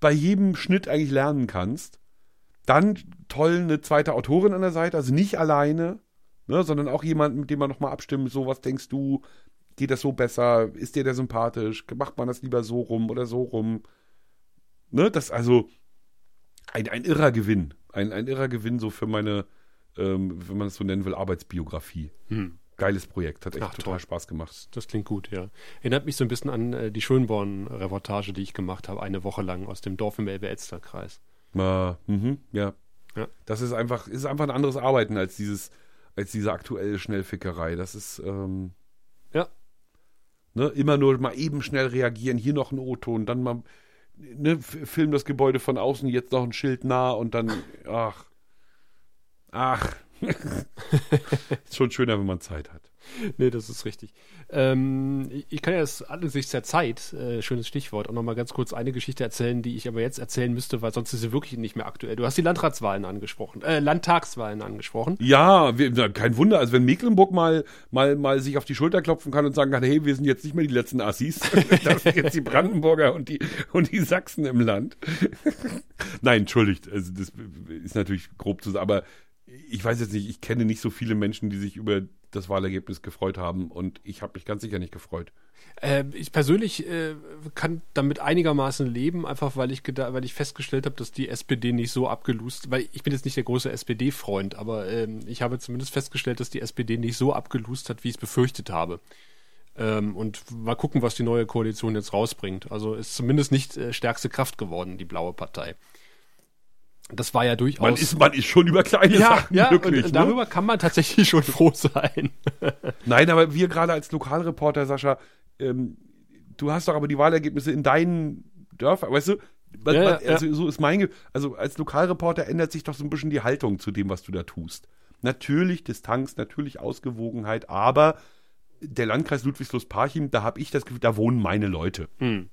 bei jedem Schnitt eigentlich lernen kannst. Dann toll eine zweite Autorin an der Seite, also nicht alleine, ne, sondern auch jemand, mit dem man nochmal abstimmt, so was denkst du, geht das so besser, ist dir der sympathisch, macht man das lieber so rum oder so rum. Ne, das also ein, ein irrer Gewinn, ein, ein irrer Gewinn so für meine, ähm, wenn man es so nennen will, Arbeitsbiografie. Hm. Geiles Projekt, hat echt Ach, total toll. Spaß gemacht. Das klingt gut, ja. Erinnert mich so ein bisschen an äh, die Schönborn-Reportage, die ich gemacht habe, eine Woche lang aus dem Dorf im Elbe-Elster-Kreis. Äh, mhm, ja. Ja. Das ist einfach, ist einfach ein anderes Arbeiten als dieses, als diese aktuelle Schnellfickerei. Das ist, ähm, Ja. ne, immer nur mal eben schnell reagieren, hier noch ein O-Ton, dann mal, ne, film das Gebäude von außen, jetzt noch ein Schild nah und dann, ach, ach. ist schon schöner, wenn man Zeit hat. Nee, das ist richtig. Ähm, ich- kann ja jetzt angesichts der Zeit, äh, schönes Stichwort, auch nochmal ganz kurz eine Geschichte erzählen, die ich aber jetzt erzählen müsste, weil sonst ist sie wirklich nicht mehr aktuell. Du hast die Landratswahlen angesprochen, äh, Landtagswahlen angesprochen. Ja, wir, na, kein Wunder. Also wenn Mecklenburg mal, mal, mal sich auf die Schulter klopfen kann und sagen kann, hey, wir sind jetzt nicht mehr die letzten Assis, das sind jetzt die Brandenburger und die, und die Sachsen im Land. Nein, entschuldigt. Also das ist natürlich grob zu sagen, aber ich weiß jetzt nicht, ich kenne nicht so viele Menschen, die sich über das Wahlergebnis gefreut haben und ich habe mich ganz sicher nicht gefreut. Äh, ich persönlich äh, kann damit einigermaßen leben, einfach weil ich, weil ich festgestellt habe, dass die SPD nicht so abgelust, weil ich bin jetzt nicht der große SPD-Freund, aber ähm, ich habe zumindest festgestellt, dass die SPD nicht so abgelust hat, wie ich es befürchtet habe. Ähm, und mal gucken, was die neue Koalition jetzt rausbringt. Also ist zumindest nicht äh, stärkste Kraft geworden, die blaue Partei. Das war ja durchaus. Man ist, man ist schon über kleine ja, Sachen ja, glücklich. und ne? darüber kann man tatsächlich schon froh sein. Nein, aber wir gerade als Lokalreporter, Sascha, ähm, du hast doch aber die Wahlergebnisse in deinen Dörfern, weißt du? Man, Ja, man, also, so ist mein, Ge- also als Lokalreporter ändert sich doch so ein bisschen die Haltung zu dem, was du da tust. Natürlich Distanz, natürlich Ausgewogenheit, aber der Landkreis Ludwigslust-Parchim, da habe ich das Gefühl, da wohnen meine Leute. Hm.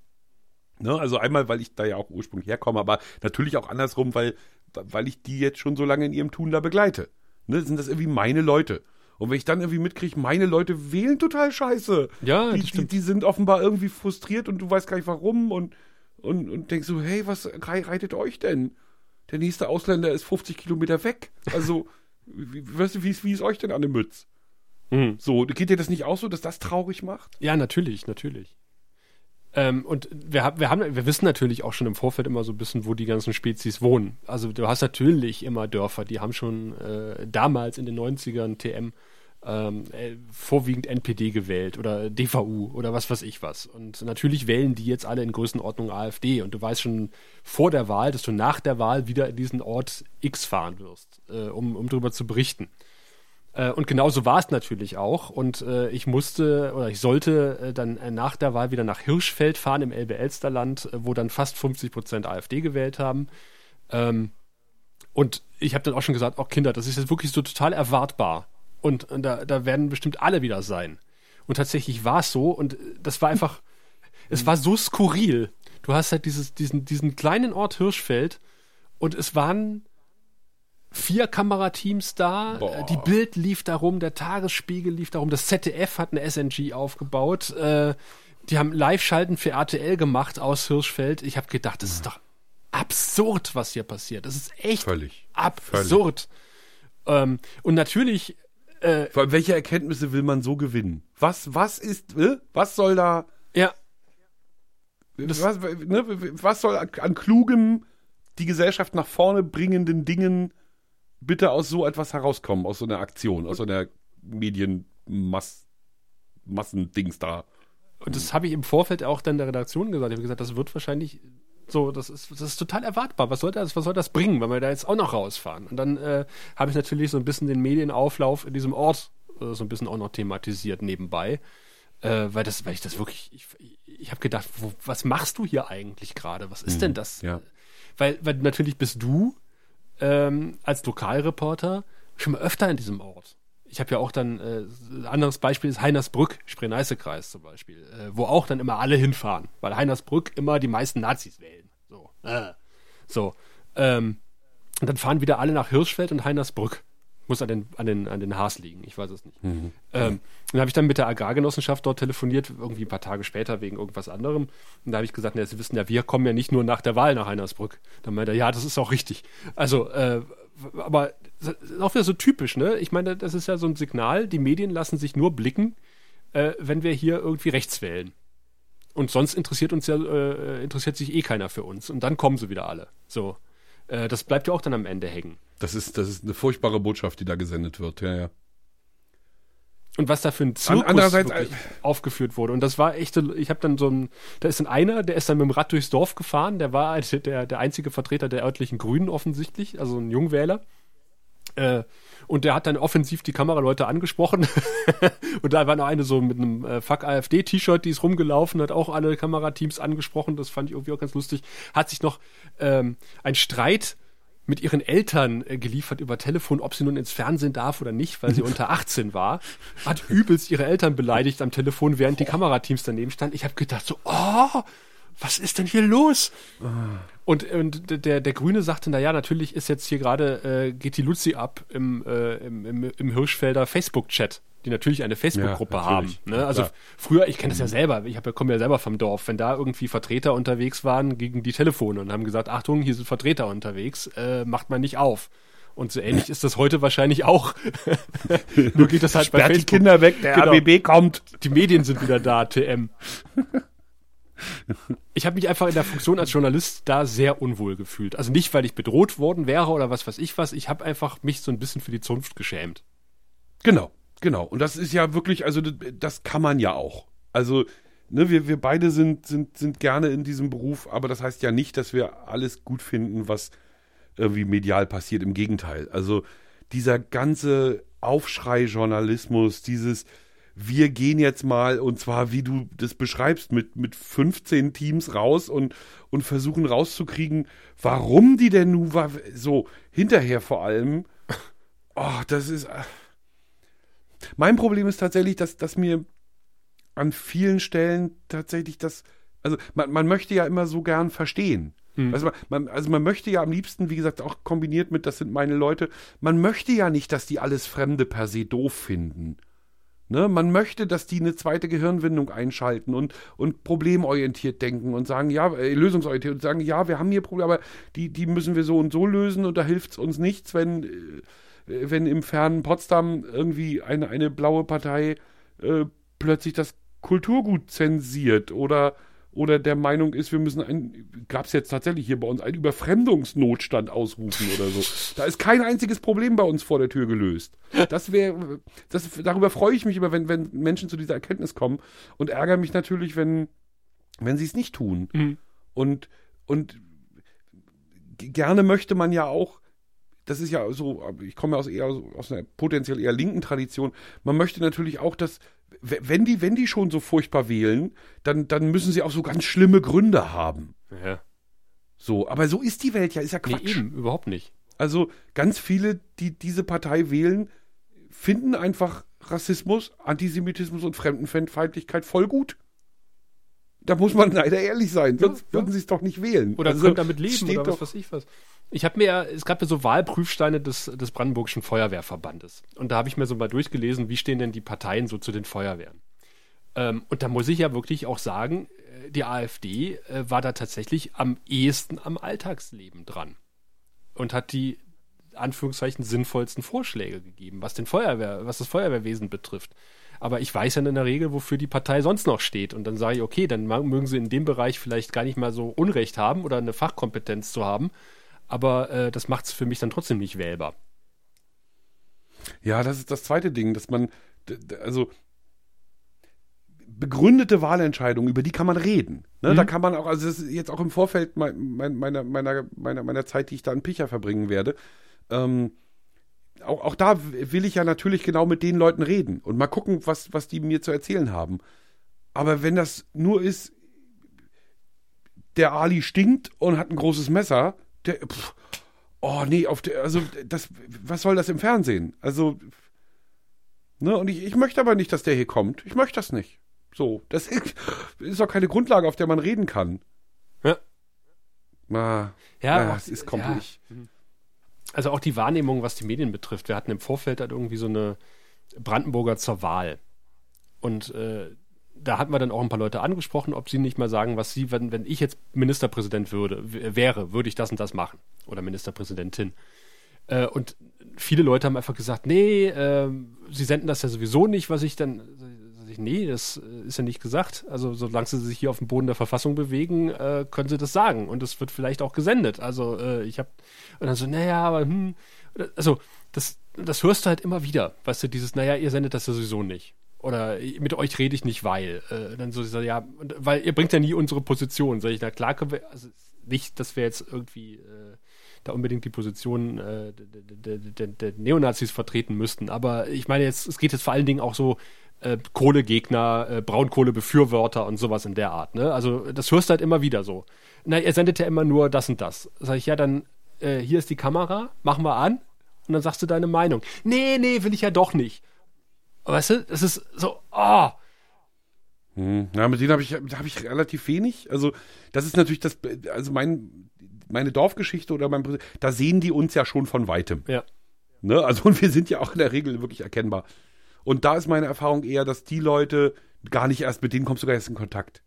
Ne? Also einmal, weil ich da ja auch ursprünglich herkomme, aber natürlich auch andersrum, weil, weil ich die jetzt schon so lange in ihrem Tun da begleite. Ne? Sind das irgendwie meine Leute. Und wenn ich dann irgendwie mitkriege, meine Leute wählen total scheiße. Ja, die, die, die sind offenbar irgendwie frustriert und du weißt gar nicht warum und, und, und denkst so, hey, was rei- reitet euch denn? Der nächste Ausländer ist 50 Kilometer weg. Also, wie, weißt du, wie, ist- wie ist euch denn an der Mütz? Hm. So, geht dir das nicht auch so, dass das traurig macht? Ja, natürlich, natürlich. Ähm, und wir, wir, haben, wir wissen natürlich auch schon im Vorfeld immer so ein bisschen, wo die ganzen Spezies wohnen. Also du hast natürlich immer Dörfer, die haben schon äh, damals in den 90ern TM ähm, äh, vorwiegend NPD gewählt oder DVU oder was weiß ich was. Und natürlich wählen die jetzt alle in Größenordnung AfD. Und du weißt schon vor der Wahl, dass du nach der Wahl wieder in diesen Ort X fahren wirst, äh, um, um darüber zu berichten. Äh, und genauso war es natürlich auch. Und äh, ich musste oder ich sollte äh, dann äh, nach der Wahl wieder nach Hirschfeld fahren im Elbe-Elsterland, äh, wo dann fast 50 Prozent AfD gewählt haben. Ähm, und ich habe dann auch schon gesagt, oh Kinder, das ist jetzt wirklich so total erwartbar. Und, und da, da werden bestimmt alle wieder sein. Und tatsächlich war es so. Und das war einfach, es war so skurril. Du hast halt dieses, diesen, diesen kleinen Ort Hirschfeld und es waren vier Kamerateams da, Boah. die Bild lief darum, der Tagesspiegel lief darum, das ZDF hat eine SNG aufgebaut, äh, die haben Live-Schalten für RTL gemacht aus Hirschfeld. Ich habe gedacht, das ist doch absurd, was hier passiert. Das ist echt Völlig. absurd. Ähm, und natürlich, äh, Vor allem, welche Erkenntnisse will man so gewinnen? Was, was ist, äh? was soll da, ja, was, ne, was soll an klugem, die Gesellschaft nach vorne bringenden Dingen bitte aus so etwas herauskommen, aus so einer Aktion, aus so einer Medienmass, Massendings da? Und das habe ich im Vorfeld auch dann der Redaktion gesagt. Ich habe gesagt, das wird wahrscheinlich so, das ist, das ist total erwartbar. Was soll das, was soll das bringen, wenn wir da jetzt auch noch rausfahren? Und dann äh, habe ich natürlich so ein bisschen den Medienauflauf in diesem Ort äh, so ein bisschen auch noch thematisiert nebenbei. Äh, weil, das, weil ich das wirklich, ich, ich habe gedacht, wo, was machst du hier eigentlich gerade? Was ist mhm, denn das? Ja. Weil, weil natürlich bist du ähm, als Lokalreporter schon mal öfter in diesem Ort. Ich habe ja auch dann, äh, anderes Beispiel ist Heinersbrück, Spree-Neiße-Kreis zum Beispiel, äh, wo auch dann immer alle hinfahren, weil Heinersbrück immer die meisten Nazis wählen. So. Äh. So. Ähm, und dann fahren wieder alle nach Hirschfeld und Heinersbrück. Muss an den, an den, an den Haas liegen, ich weiß es nicht. Mhm. Ähm, dann habe ich dann mit der Agrargenossenschaft dort telefoniert, irgendwie ein paar Tage später wegen irgendwas anderem. Und da habe ich gesagt, na, Sie wissen ja, wir kommen ja nicht nur nach der Wahl nach Heinersbrück. Dann meinte er, ja, das ist auch richtig. Also, äh, aber auch wieder so typisch, ne? Ich meine, das ist ja so ein Signal, die Medien lassen sich nur blicken, äh, wenn wir hier irgendwie rechts wählen. Und sonst interessiert uns ja, äh, interessiert sich eh keiner für uns. Und dann kommen sie wieder alle. So. Äh, das bleibt ja auch dann am Ende hängen. Das ist, das ist eine furchtbare Botschaft, die da gesendet wird, ja, ja. Und was da für ein Zirkus Andererseits, aufgeführt wurde. Und das war echt, ich habe dann so ein, da ist dann einer, der ist dann mit dem Rad durchs Dorf gefahren, der war der, der einzige Vertreter der örtlichen Grünen offensichtlich, also ein Jungwähler. Äh, und der hat dann offensiv die Kameraleute angesprochen. und da war noch eine so mit einem äh, Fuck AfD-T-Shirt, die ist rumgelaufen, hat auch alle Kamerateams angesprochen. Das fand ich irgendwie auch ganz lustig. Hat sich noch ähm, ein Streit mit ihren Eltern äh, geliefert über Telefon, ob sie nun ins Fernsehen darf oder nicht, weil sie unter 18 war. Hat übelst ihre Eltern beleidigt am Telefon, während die Kamerateams daneben standen. Ich habe gedacht so, oh, was ist denn hier los? Und, und der, der Grüne sagte, na ja, natürlich ist jetzt hier gerade, äh, geht die Luzi ab im, äh, im, im, im Hirschfelder Facebook-Chat die natürlich eine Facebook-Gruppe ja, haben. Ne? Also ja. früher, ich kenne das ja selber, ich hab, komme ja selber vom Dorf, wenn da irgendwie Vertreter unterwegs waren gegen die Telefone und haben gesagt, Achtung, hier sind Vertreter unterwegs, äh, macht man nicht auf. Und so ähnlich ist das heute wahrscheinlich auch. Nur geht das halt Sperrt bei Facebook. die Kinder weg, der genau. ABB kommt. Die Medien sind wieder da, TM. Ich habe mich einfach in der Funktion als Journalist da sehr unwohl gefühlt. Also nicht, weil ich bedroht worden wäre oder was weiß ich was. Ich habe einfach mich so ein bisschen für die Zunft geschämt. Genau. Genau, und das ist ja wirklich, also das kann man ja auch. Also, ne, wir, wir beide sind, sind, sind gerne in diesem Beruf, aber das heißt ja nicht, dass wir alles gut finden, was irgendwie medial passiert. Im Gegenteil. Also dieser ganze Aufschrei-Journalismus, dieses wir gehen jetzt mal, und zwar, wie du das beschreibst, mit, mit 15 Teams raus und, und versuchen rauszukriegen, warum die denn nun so hinterher vor allem. Oh, das ist. Mein Problem ist tatsächlich, dass, dass mir an vielen Stellen tatsächlich das, also man, man möchte ja immer so gern verstehen. Hm. Also, man, also man möchte ja am liebsten, wie gesagt, auch kombiniert mit, das sind meine Leute, man möchte ja nicht, dass die alles Fremde per se doof finden. Ne? Man möchte, dass die eine zweite Gehirnwindung einschalten und, und problemorientiert denken und sagen, ja, äh, lösungsorientiert und sagen, ja, wir haben hier Probleme, aber die, die müssen wir so und so lösen und da hilft es uns nichts, wenn äh, wenn im fernen Potsdam irgendwie eine, eine blaue Partei äh, plötzlich das Kulturgut zensiert oder, oder der Meinung ist, wir müssen ein, gab es jetzt tatsächlich hier bei uns einen Überfremdungsnotstand ausrufen oder so. Da ist kein einziges Problem bei uns vor der Tür gelöst. Das wäre, das, darüber freue ich mich immer, wenn, wenn Menschen zu dieser Erkenntnis kommen und ärgere mich natürlich, wenn, wenn sie es nicht tun. Mhm. Und, und gerne möchte man ja auch das ist ja so, ich komme ja aus eher aus einer potenziell eher linken Tradition. Man möchte natürlich auch, dass, wenn die, wenn die schon so furchtbar wählen, dann, dann müssen sie auch so ganz schlimme Gründe haben. Ja. So, aber so ist die Welt ja, ist ja Quatsch. Nee, eben, überhaupt nicht. Also ganz viele, die diese Partei wählen, finden einfach Rassismus, Antisemitismus und Fremdenfeindlichkeit voll gut. Da muss man leider ehrlich sein, sonst ja, würden sie es doch nicht wählen. Oder also, können damit leben oder was weiß ich was. Ich habe mir, es gab ja so Wahlprüfsteine des, des Brandenburgischen Feuerwehrverbandes. Und da habe ich mir so mal durchgelesen, wie stehen denn die Parteien so zu den Feuerwehren. Ähm, und da muss ich ja wirklich auch sagen, äh, die AfD äh, war da tatsächlich am ehesten am Alltagsleben dran. Und hat die, Anführungszeichen, sinnvollsten Vorschläge gegeben, was den Feuerwehr, was das Feuerwehrwesen betrifft. Aber ich weiß ja in der Regel, wofür die Partei sonst noch steht. Und dann sage ich, okay, dann mögen sie in dem Bereich vielleicht gar nicht mal so Unrecht haben oder eine Fachkompetenz zu haben aber äh, das macht es für mich dann trotzdem nicht wählbar. Ja, das ist das zweite Ding, dass man, also begründete Wahlentscheidungen, über die kann man reden. Ne? Mhm. Da kann man auch, also das ist jetzt auch im Vorfeld meiner, meiner, meiner, meiner Zeit, die ich da in Picher verbringen werde, ähm, auch, auch da will ich ja natürlich genau mit den Leuten reden und mal gucken, was, was die mir zu erzählen haben. Aber wenn das nur ist, der Ali stinkt und hat ein großes Messer, der, pff, oh nee, auf der, also das, was soll das im Fernsehen? Also, ne, und ich, ich möchte aber nicht, dass der hier kommt. Ich möchte das nicht. So, das ist, ist doch keine Grundlage, auf der man reden kann. Ja. Ah, Ja, ah, es ist komplett. ja. Also auch die Wahrnehmung, was die Medien betrifft. Wir hatten im Vorfeld halt irgendwie so eine Brandenburger zur Wahl. Und äh, da hatten wir dann auch ein paar Leute angesprochen, ob sie nicht mal sagen, was sie, wenn, wenn ich jetzt Ministerpräsident würde, wäre, würde ich das und das machen. Oder Ministerpräsidentin. Äh, und viele Leute haben einfach gesagt, nee, äh, sie senden das ja sowieso nicht, was ich dann. Ich, Nee, das äh, ist ja nicht gesagt. Also solange sie sich hier auf dem Boden der Verfassung bewegen, äh, können sie das sagen. Und es wird vielleicht auch gesendet. Also äh, ich habe und dann so, naja, aber hm, also das, das hörst du halt immer wieder, weißt du, dieses, naja, ihr sendet das ja sowieso nicht. Oder mit euch rede ich nicht, weil. Äh, dann so, ja, weil ihr bringt ja nie unsere Position. Sag ich, na klar, können wir, also nicht, dass wir jetzt irgendwie äh, da unbedingt die Position äh, der, der, der, der Neonazis vertreten müssten. Aber ich meine jetzt, es geht jetzt vor allen Dingen auch so äh, Kohlegegner, äh, Braunkohlebefürworter und sowas in der Art. Ne? Also das hörst du halt immer wieder so. Na, ihr sendet ja immer nur das und das. Sag ich, ja, dann äh, hier ist die Kamera, machen wir an und dann sagst du deine Meinung. Nee, nee, will ich ja doch nicht. Weißt du, das ist so, ah, Hm. Ja, mit denen habe ich, da habe ich relativ wenig. Also, das ist natürlich das, also mein, meine Dorfgeschichte oder mein, da sehen die uns ja schon von weitem. ja. Ne? Also, und wir sind ja auch in der Regel wirklich erkennbar. Und da ist meine Erfahrung eher, dass die Leute gar nicht erst, mit denen kommst du gar erst in Kontakt.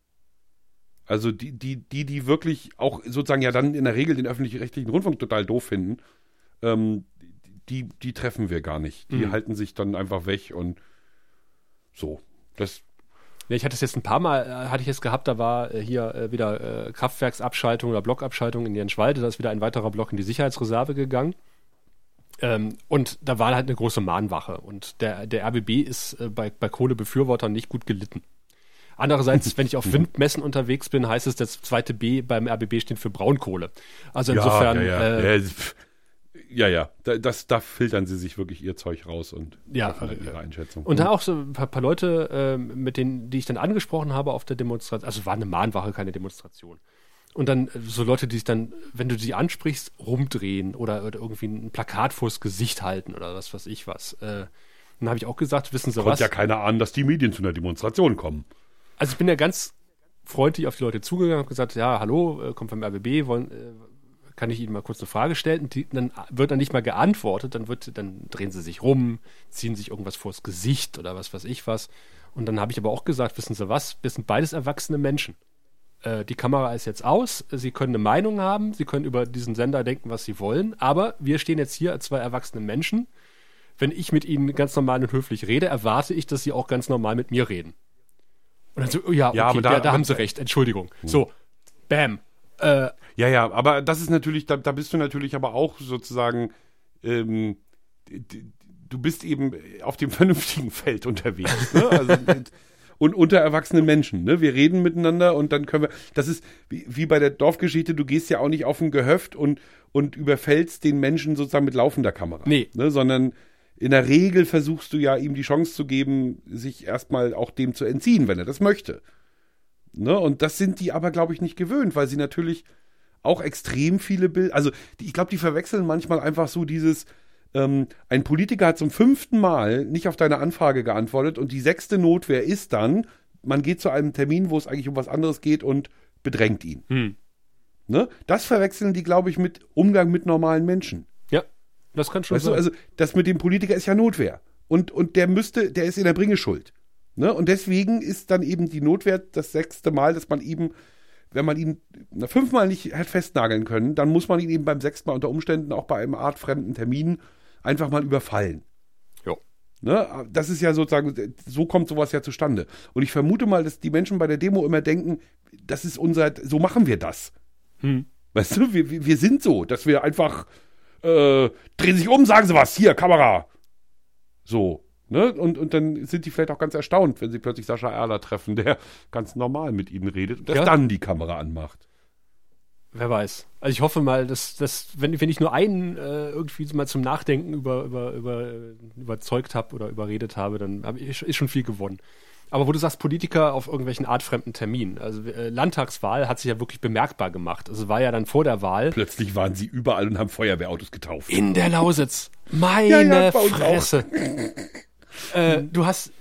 Also die, die, die, die wirklich auch sozusagen ja dann in der Regel den öffentlich-rechtlichen Rundfunk total doof finden, ähm, die, die treffen wir gar nicht. Die Mhm. halten sich dann einfach weg und so. Das, Ja, ich hatte es jetzt ein paar Mal, äh, hatte ich es gehabt, da war äh, hier äh, wieder äh, Kraftwerksabschaltung oder Blockabschaltung in Jenschwalde, da ist wieder ein weiterer Block in die Sicherheitsreserve gegangen. Ähm, und da war halt eine große Mahnwache und der, der RBB ist äh, bei, bei Kohlebefürwortern nicht gut gelitten. Andererseits, wenn ich auf Windmessen unterwegs bin, heißt es, das zweite B beim RBB steht für Braunkohle. Also insofern, ja, ja, äh, ja, pf, ja, ja. Da, das, da filtern sie sich wirklich ihr Zeug raus und Ja, äh, ihre Einschätzung. Und da auch so ein paar, paar Leute, ähm, mit denen, die ich dann angesprochen habe auf der Demonstration, also war eine Mahnwache, keine Demonstration. Und dann äh, so Leute, die sich dann, wenn du sie ansprichst, rumdrehen oder, oder irgendwie ein Plakat vors Gesicht halten oder was weiß ich was. Äh, dann habe ich auch gesagt, wissen Sie Konnte was? ja keiner ahnen, dass die Medien zu einer Demonstration kommen. Also ich bin ja ganz freundlich auf die Leute zugegangen, habe gesagt, ja, hallo, äh, kommt vom RBB, wollen, äh, kann ich Ihnen mal kurz eine Frage stellen? Und die, dann wird dann nicht mal geantwortet, dann wird, dann drehen sie sich rum, ziehen sich irgendwas vors Gesicht oder was weiß ich was. Und dann habe ich aber auch gesagt, wissen Sie was, wir sind beides erwachsene Menschen. Äh, die Kamera ist jetzt aus, Sie können eine Meinung haben, Sie können über diesen Sender denken, was Sie wollen, aber wir stehen jetzt hier als zwei erwachsene Menschen. Wenn ich mit Ihnen ganz normal und höflich rede, erwarte ich, dass Sie auch ganz normal mit mir reden. Und dann so, oh ja, okay, Ja, da- ja, da haben Sie recht, Entschuldigung. So, bam. Äh, Ja, ja, aber das ist natürlich, da, da bist du natürlich aber auch sozusagen, ähm, du bist eben auf dem vernünftigen Feld unterwegs. Ne? Also, und, unter erwachsenen Menschen. Ne? Wir reden miteinander und dann können wir, das ist wie, wie bei der Dorfgeschichte, du gehst ja auch nicht auf ein Gehöft und, und überfällst den Menschen sozusagen mit laufender Kamera. Nee. Ne? Sondern in der Regel versuchst du ja ihm die Chance zu geben, sich erstmal auch dem zu entziehen, wenn er das möchte. Ne? Und das sind die aber, glaube ich, nicht gewöhnt, weil sie natürlich auch extrem viele Bilder, also die, ich glaube, die verwechseln manchmal einfach so dieses, ähm, ein Politiker hat zum fünften Mal nicht auf deine Anfrage geantwortet und die sechste Notwehr ist dann, man geht zu einem Termin, wo es eigentlich um was anderes geht und bedrängt ihn. Hm. Ne? Das verwechseln die, glaube ich, mit Umgang mit normalen Menschen. ja, das kann schon Weißt du, sein. also das mit dem Politiker ist ja Notwehr. Und, und der müsste, der ist in der Bringe schuld. Ne? Und deswegen ist dann eben die Notwehr das sechste Mal, dass man eben, wenn man ihn fünfmal nicht hat festnageln können, dann muss man ihn eben beim sechsten Mal unter Umständen auch bei einem artfremden Termin einfach mal überfallen. Jo. Ne? Das ist ja sozusagen, so kommt sowas ja zustande. Und ich vermute mal, dass die Menschen bei der Demo immer denken, das ist unser, so machen wir das. Hm. Weißt du, wir, wir sind so, dass wir einfach äh, drehen sich um, sagen sie was, hier, Kamera. So. Ne? Und, und dann sind die vielleicht auch ganz erstaunt, wenn sie plötzlich Sascha Erler treffen, der ganz normal mit ihnen redet und Ja. dann die Kamera anmacht. Wer weiß. Also ich hoffe mal, dass, dass wenn, wenn ich nur einen äh, irgendwie mal zum Nachdenken über, über, über, äh, überzeugt habe oder überredet habe, dann hab ich, ist schon viel gewonnen. Aber wo du sagst, Politiker auf irgendwelchen artfremden Terminen. Also äh, Landtagswahl hat sich ja wirklich bemerkbar gemacht. Also war ja dann vor der Wahl. Plötzlich waren sie überall und haben Feuerwehrautos getauft. In der Lausitz. Meine Ja, ja, Fresse. äh, du hast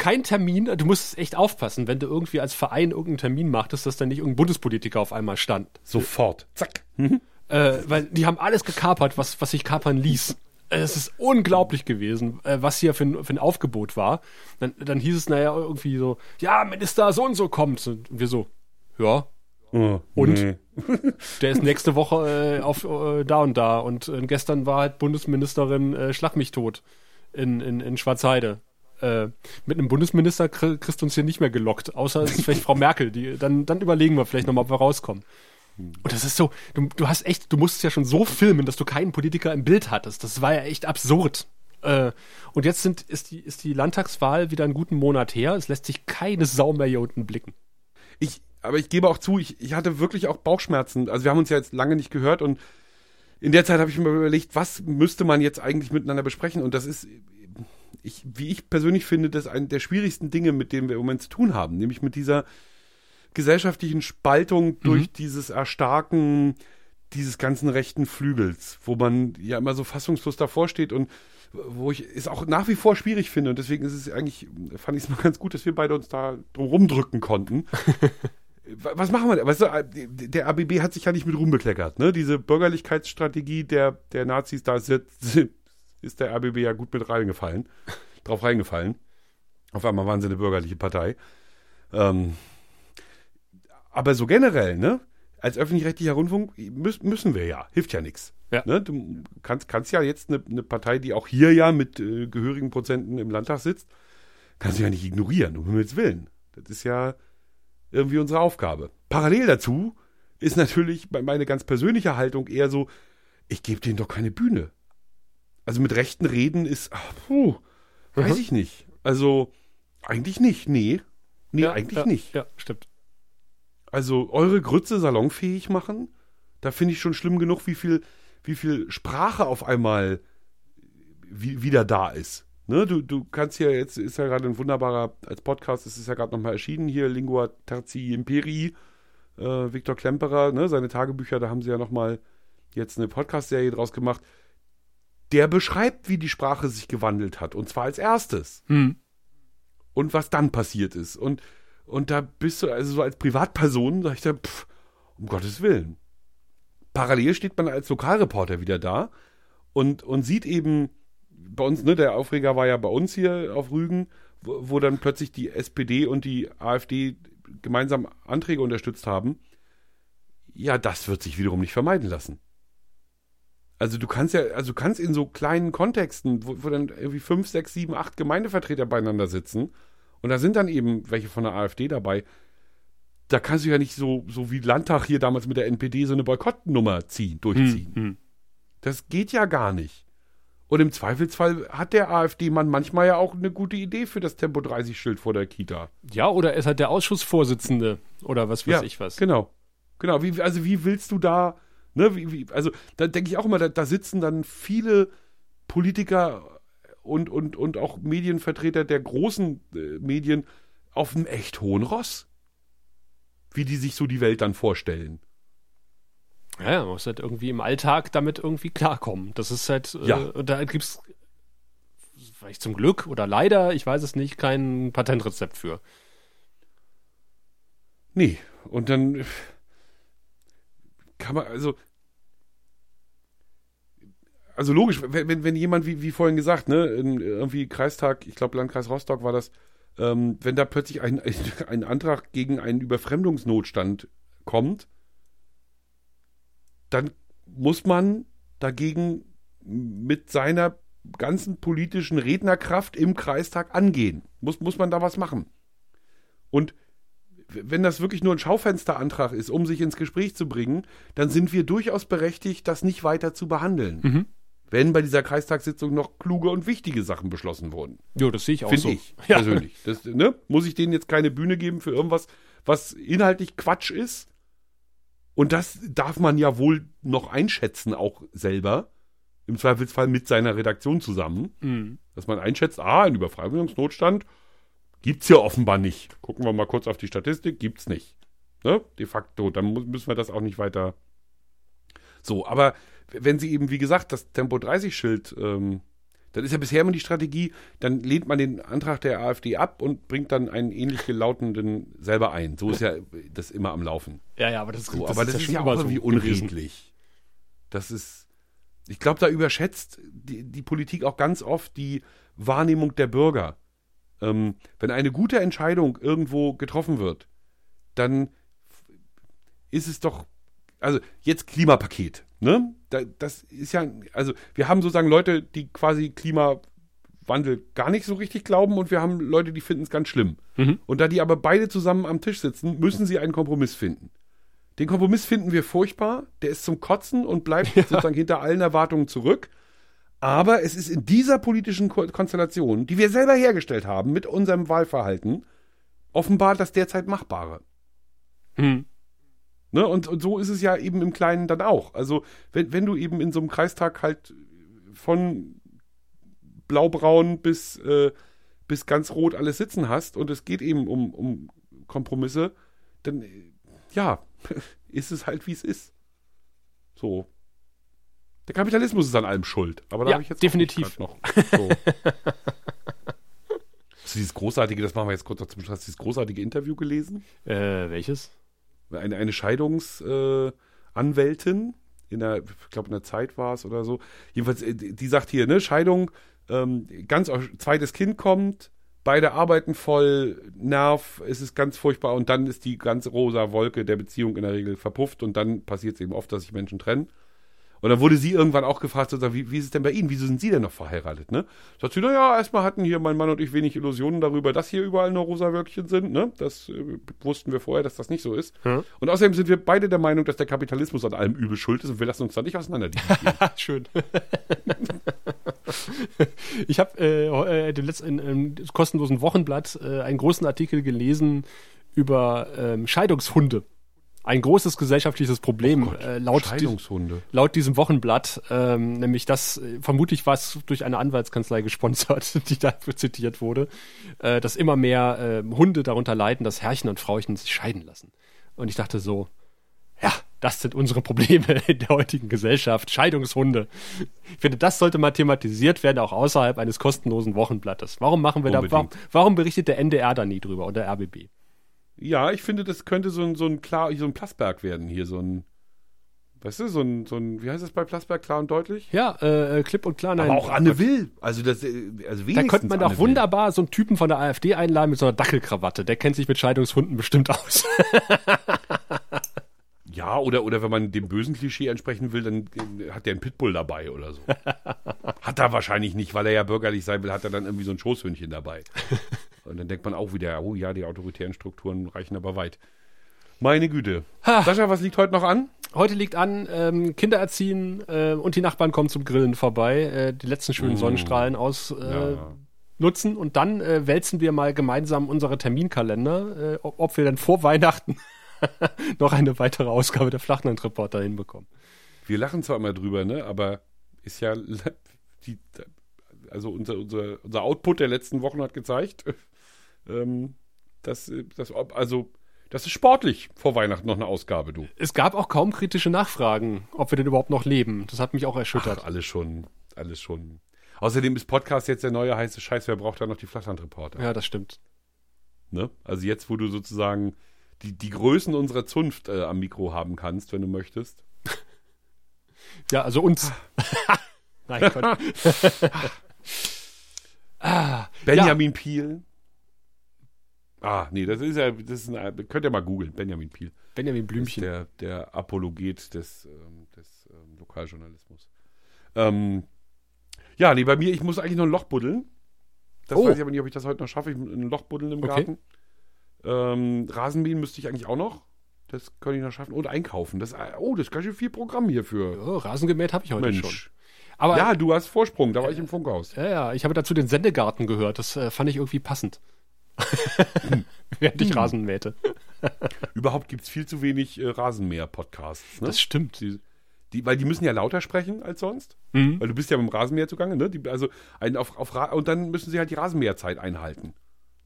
keinen Termin, du musst echt aufpassen, wenn du irgendwie als Verein irgendeinen Termin machtest, dass da nicht irgendein Bundespolitiker auf einmal stand. Sofort. Zack. Äh, weil die haben alles gekapert, was, was sich kapern ließ. Äh, Es ist unglaublich gewesen, äh, was hier für ein, für ein Aufgebot war. Dann, dann hieß es, naja, irgendwie so, ja, Minister so und so kommt. Und wir so, ja, Oh, Und? nee. der ist nächste Woche äh, auf äh, da und da. Und äh, gestern war halt Bundesministerin äh, Schlag mich tot in, in, in Schwarzheide. Äh, mit einem Bundesminister kri- kriegst du uns hier nicht mehr gelockt, außer es ist vielleicht Frau Merkel. Die, dann, dann überlegen wir vielleicht nochmal, ob wir rauskommen. Und das ist so, du, du hast echt, du musstest ja schon so filmen, dass du keinen Politiker im Bild hattest. Das war ja echt absurd. Äh, und jetzt sind, ist, die, ist die Landtagswahl wieder einen guten Monat her. Es lässt sich keine Sau mehr hier unten blicken. Ich, aber ich gebe auch zu, ich, ich hatte wirklich auch Bauchschmerzen. Also wir haben uns ja jetzt lange nicht gehört und in der Zeit habe ich mir überlegt, was müsste man jetzt eigentlich miteinander besprechen? Und das ist, ich, wie ich persönlich finde, das eine der schwierigsten Dinge, mit denen wir im Moment zu tun haben, nämlich mit dieser gesellschaftlichen Spaltung durch dieses Erstarken dieses ganzen rechten Flügels, wo man ja immer so fassungslos davor steht und wo ich es auch nach wie vor schwierig finde und deswegen ist es eigentlich, fand ich es mal ganz gut, dass wir beide uns da drum rumdrücken konnten. Wa- Was machen wir denn? Weißt du, der ABB hat sich ja nicht mit Ruhm bekleckert, ne? Diese Bürgerlichkeitsstrategie der, der Nazis, da ist, jetzt, ist der ABB ja gut mit reingefallen, drauf reingefallen. Auf einmal waren sie eine bürgerliche Partei. Ähm, aber so generell, ne? Als öffentlich-rechtlicher Rundfunk müß, müssen wir ja. Hilft ja nichts. Ja. Ne? Du kannst, kannst ja jetzt eine, eine Partei, die auch hier ja mit äh, gehörigen Prozenten im Landtag sitzt, kannst du ja nicht ignorieren, um Himmels Willen. Das ist ja irgendwie unsere Aufgabe. Parallel dazu ist natürlich me- meine ganz persönliche Haltung eher so, ich gebe denen doch keine Bühne. Also mit rechten Reden ist, ach, puh, weiß Mhm. ich nicht. Also eigentlich nicht, nee. Nee, eigentlich ja, nicht. Ja, stimmt. Also eure Grütze salonfähig machen, da finde ich schon schlimm genug, wie viel, wie viel Sprache auf einmal wie, wieder da ist. Ne, du, du kannst ja jetzt, ist ja gerade ein wunderbarer, als Podcast ist es ja gerade nochmal erschienen, hier Lingua Terzi Imperii, äh, Viktor Klemperer, ne, seine Tagebücher, da haben sie ja nochmal jetzt eine Podcast-Serie draus gemacht. Der beschreibt, wie die Sprache sich gewandelt hat, und zwar als erstes Hm. und was dann passiert ist. Und, und da bist du, also so als Privatperson, sag ich dann, pff, um Gottes Willen. Parallel steht man als Lokalreporter wieder da und, und sieht eben, bei uns, ne, der Aufreger war ja bei uns hier auf Rügen, wo, wo dann plötzlich die SPD und die AfD gemeinsam Anträge unterstützt haben. Ja, das wird sich wiederum nicht vermeiden lassen. Also du kannst ja, also du kannst in so kleinen Kontexten, wo, wo dann irgendwie fünf, sechs, sieben, acht Gemeindevertreter beieinander sitzen und da sind dann eben welche von der AfD dabei, da kannst du ja nicht so, so wie Landtag hier damals mit der NPD so eine Boykottnummer ziehen, durchziehen. Hm. Das geht ja gar nicht. Und im Zweifelsfall hat der AfD-Mann manchmal ja auch eine gute Idee für das Tempo 30-Schild vor der Kita. Ja, oder ist halt der Ausschussvorsitzende oder was weiß ich was. Genau. Genau. Wie, also wie willst du da, ne, wie, wie, also da denke ich auch immer, da, da sitzen dann viele Politiker und, und, und auch Medienvertreter der großen äh, Medien auf einem echt hohen Ross. Wie die sich so die Welt dann vorstellen. Ja, man muss halt irgendwie im Alltag damit irgendwie klarkommen. Das ist halt, Ja. äh, und da gibt's vielleicht zum Glück oder leider, ich weiß es nicht, kein Patentrezept für. Nee. Und dann äh, kann man, also, also logisch, wenn, wenn, jemand, wie, wie vorhin gesagt, ne, irgendwie Kreistag, ich glaube Landkreis Rostock war das, ähm, wenn da plötzlich ein, ein, ein Antrag gegen einen Überfremdungsnotstand kommt, dann muss man dagegen mit seiner ganzen politischen Rednerkraft im Kreistag angehen. Muss, muss man da was machen. Und wenn das wirklich nur ein Schaufensterantrag ist, um sich ins Gespräch zu bringen, dann sind wir durchaus berechtigt, das nicht weiter zu behandeln. Mhm. Wenn bei dieser Kreistagssitzung noch kluge und wichtige Sachen beschlossen wurden. Jo, das sehe ich auch Finde so. ich Ja. persönlich. Das, ne? Muss ich denen jetzt keine Bühne geben für irgendwas, was inhaltlich Quatsch ist? Und das darf man ja wohl noch einschätzen, auch selber. Im Zweifelsfall mit seiner Redaktion zusammen. Mhm. Dass man einschätzt, ah, ein Überfragungsnotstand Gibt's ja offenbar nicht. Gucken wir mal kurz auf die Statistik, gibt's nicht. Ne? De facto, dann müssen wir das auch nicht weiter. So, aber wenn sie eben, wie gesagt, das Tempo 30-Schild, ähm, dann ist ja bisher immer die Strategie, dann lehnt man den Antrag der AfD ab und bringt dann einen ähnlich gelautenden selber ein. So ist ja das immer am Laufen. Ja, ja, aber das, So, aber das ist, schon ja immer auch so irgendwie gewesen. unredlich. Das ist, ich glaube, da überschätzt die, die Politik auch ganz oft die Wahrnehmung der Bürger. Ähm, wenn eine gute Entscheidung irgendwo getroffen wird, dann ist es doch, also jetzt Klimapaket, ne? Da, das ist ja, also wir haben sozusagen Leute, die quasi Klimawandel gar nicht so richtig glauben und wir haben Leute, die finden es ganz schlimm. Und da die aber beide zusammen am Tisch sitzen, müssen sie einen Kompromiss finden. Den Kompromiss finden wir furchtbar, der ist zum Kotzen und bleibt sozusagen hinter allen Erwartungen zurück. Aber es ist in dieser politischen Ko Konstellation, die wir selber hergestellt haben mit unserem Wahlverhalten, offenbar das derzeit Machbare. Hm. Ne? Und, und so ist es ja eben im Kleinen dann auch. Also, wenn, wenn du eben in so einem Kreistag halt von blaubraun bis, äh, bis ganz rot alles sitzen hast und es geht eben um, um Kompromisse, dann, äh, ja, ist es halt, wie es ist. So. Der Kapitalismus ist an allem schuld. Aber da Ja, habe ich jetzt definitiv. noch. So. Hast du dieses großartige, das machen wir jetzt kurz noch zum Schluss, hast du dieses großartige Interview gelesen? Äh, welches? eine, eine Scheidungsanwältin äh, in der, ich glaube in der Zeit war es oder so. Jedenfalls, äh, die sagt hier, ne, Scheidung, ähm, ganz zweites Kind kommt, beide arbeiten voll, Nerv, es ist ganz furchtbar und dann ist die ganze rosa Wolke der Beziehung in der Regel verpufft und dann passiert es eben oft, dass sich Menschen trennen. Und dann wurde sie irgendwann auch gefragt, sozusagen, wie, wie ist es denn bei Ihnen? Wieso sind Sie denn noch verheiratet? Ne? Sagt sie, naja, erstmal hatten hier mein Mann und ich wenig Illusionen darüber, dass hier überall nur rosa Wölkchen sind. Ne? Das äh, wussten wir vorher, dass das nicht so ist. Ja. Und außerdem sind wir beide der Meinung, dass der Kapitalismus an allem Übel schuld ist und wir lassen uns da nicht. Ah, schön. ich habe äh, äh, dem letzten im kostenlosen Wochenblatt äh, einen großen Artikel gelesen über ähm, Scheidungshunde. Ein großes gesellschaftliches Problem äh, laut, di Scheidungshunde. laut diesem Wochenblatt, ähm, nämlich das äh, vermutlich was durch eine Anwaltskanzlei gesponsert, die dafür zitiert wurde, äh, dass immer mehr äh, Hunde darunter leiden, dass Herrchen und Frauchen sich scheiden lassen. Und ich dachte so, ja, das sind unsere Probleme in der heutigen Gesellschaft. Scheidungshunde. Ich finde, das sollte mal thematisiert werden, auch außerhalb eines kostenlosen Wochenblattes. Warum machen wir da, warum, Unbedingt. warum berichtet der NDR da nie drüber oder RBB? Ja, ich finde, das könnte so ein, so ein klar, so ein Plasberg werden hier, so ein, weißt du, so ein, so ein, wie heißt das bei Plasberg, klar und deutlich? Ja, äh, klipp und klar. Nein, Aber auch Anne Will. Also das, äh, also Da wenigstens könnte man doch wunderbar so einen Typen von der AfD einladen mit so einer Dackelkrawatte. Der kennt sich mit Scheidungshunden bestimmt aus. Ja, oder, oder wenn man dem bösen Klischee entsprechen will, dann äh, hat der einen Pitbull dabei oder so. hat er wahrscheinlich nicht, weil er ja bürgerlich sein will, hat er dann irgendwie so ein Schoßhündchen dabei. Und dann denkt man auch wieder, oh ja, die autoritären Strukturen reichen aber weit. Meine Güte. Ha. Sascha, was liegt heute noch an? Heute liegt an, ähm, Kinder erziehen äh, und die Nachbarn kommen zum Grillen vorbei, äh, die letzten schönen Sonnenstrahlen aus äh, Ja. nutzen und dann äh, wälzen wir mal gemeinsam unsere Terminkalender, äh, ob, ob wir dann vor Weihnachten noch eine weitere Ausgabe der Flachland-Reporter hinbekommen. Wir lachen zwar immer drüber, ne, aber ist ja die, also unser, unser, unser Output der letzten Wochen hat gezeigt, ähm, dass, dass ob- also das ist sportlich vor Weihnachten noch eine Ausgabe, du. Es gab auch kaum kritische Nachfragen, ob wir denn überhaupt noch leben. Das hat mich auch erschüttert. Ach, alles schon, alles schon. Außerdem ist Podcast jetzt der neue heiße Scheiß. Wer braucht da noch die Flachlandreporter? Ja, das stimmt. Ne? Also jetzt, wo du sozusagen die, die Größen unserer Zunft äh, am Mikro haben kannst, wenn du möchtest. Ja, also uns. Nein, Gott. ah, Benjamin Piel. Ah, nee, das ist ja, das ist ein, könnt ihr mal googeln, Benjamin Piel. Benjamin Blümchen. der, der Apologet des, ähm, des ähm, Lokaljournalismus. Ähm, ja, nee, bei mir, ich muss eigentlich noch ein Loch buddeln. Das Oh. weiß ich aber nicht, ob ich das heute noch schaffe. Ich muss ein Loch buddeln im Okay. Garten. Ähm, Rasenmähen müsste ich eigentlich auch noch. Das könnte ich noch schaffen. Und einkaufen. Das, oh, das ist ganz schön viel Programm hier für Oh, Rasen gemäht habe ich heute schon. Mensch. Aber ja, du hast Vorsprung, da war ich im Funkhaus. ja, ja, ich habe dazu den Sendegarten gehört. Das äh, fand ich irgendwie passend. Während ich Rasen mähte. Überhaupt gibt es viel zu wenig äh, Rasenmäher-Podcasts. Ne? Das stimmt. die, die, weil die müssen ja lauter sprechen als sonst. Mhm. Weil du bist ja mit dem Rasenmäher zugange, ne? Die, also ein auf, auf und dann müssen sie halt die Rasenmäherzeit einhalten.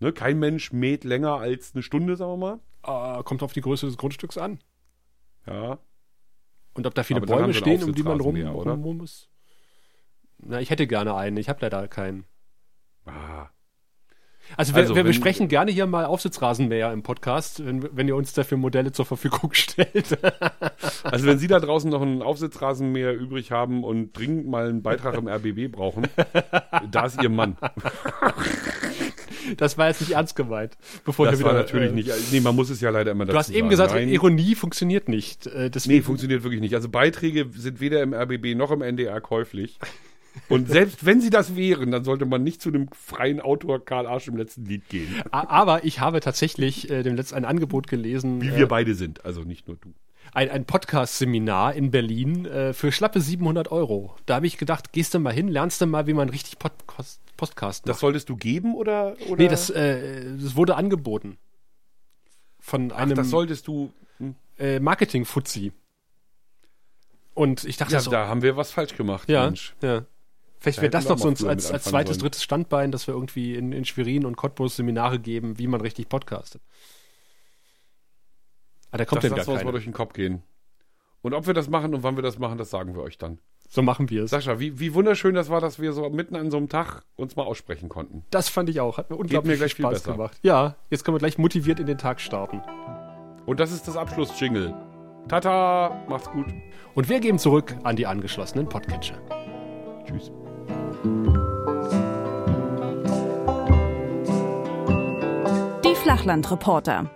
Ne? Kein Mensch mäht länger als eine Stunde, sagen wir mal. Äh, kommt auf die Größe des Grundstücks an. Ja. Und ob da viele Bäume stehen, um die man rum, rum, rum muss. Na, ich hätte gerne einen. Ich habe leider keinen. Ah. Also, wir, also, wir besprechen gerne hier mal Aufsitzrasenmäher im Podcast, wenn, wenn, ihr uns dafür Modelle zur Verfügung stellt. also wenn Sie da draußen noch einen Aufsitzrasenmäher übrig haben und dringend mal einen Beitrag im RBB brauchen, da ist Ihr Mann. Das war jetzt nicht ernst gemeint. Bevor das wieder, war natürlich äh, nicht. Nee, man muss es ja leider immer dazu Du hast eben sagen. gesagt, Nein. Ironie funktioniert nicht. Äh, nee, funktioniert wirklich nicht. Also Beiträge sind weder im RBB noch im NDR käuflich. Und selbst wenn sie das wären, dann sollte man nicht zu dem freien Autor Karl Arsch im letzten Lied gehen. Aber ich habe tatsächlich äh, dem letzten ein Angebot gelesen. Wie wir äh, beide sind, also nicht nur du. Ein, ein Podcast-Seminar in Berlin äh, für schlappe 700 Euro. Da habe ich gedacht, gehst du mal hin, lernst du mal, wie man richtig Podcast, Podcast macht. Das solltest du geben oder? oder? Nee, das, äh, das wurde angeboten. Von einem. Ach, das solltest du. Hm? Äh, Marketing-Fuzzi. Und ich dachte ja, so, da haben wir was falsch gemacht, ja, Mensch. Ja. Vielleicht wäre das doch so als, als, als zweites, wollen. drittes Standbein, dass wir irgendwie in, in Schwerin und Cottbus Seminare geben, wie man richtig podcastet. Ah, da kommt das, das, was mal durch den Kopf gehen. Und ob wir das machen und wann wir das machen, das sagen wir euch dann. So machen wir es. Sascha, wie, wie wunderschön das war, dass wir so mitten an so einem Tag uns mal aussprechen konnten. Das fand ich auch. Hat mir unglaublich mir viel Spaß gemacht. Ja, jetzt können wir gleich motiviert in den Tag starten. Und das ist das Abschluss-Jingle. Tata, macht's gut. Und wir geben zurück an die angeschlossenen Podcatcher. Tschüss. Flachlandreporter.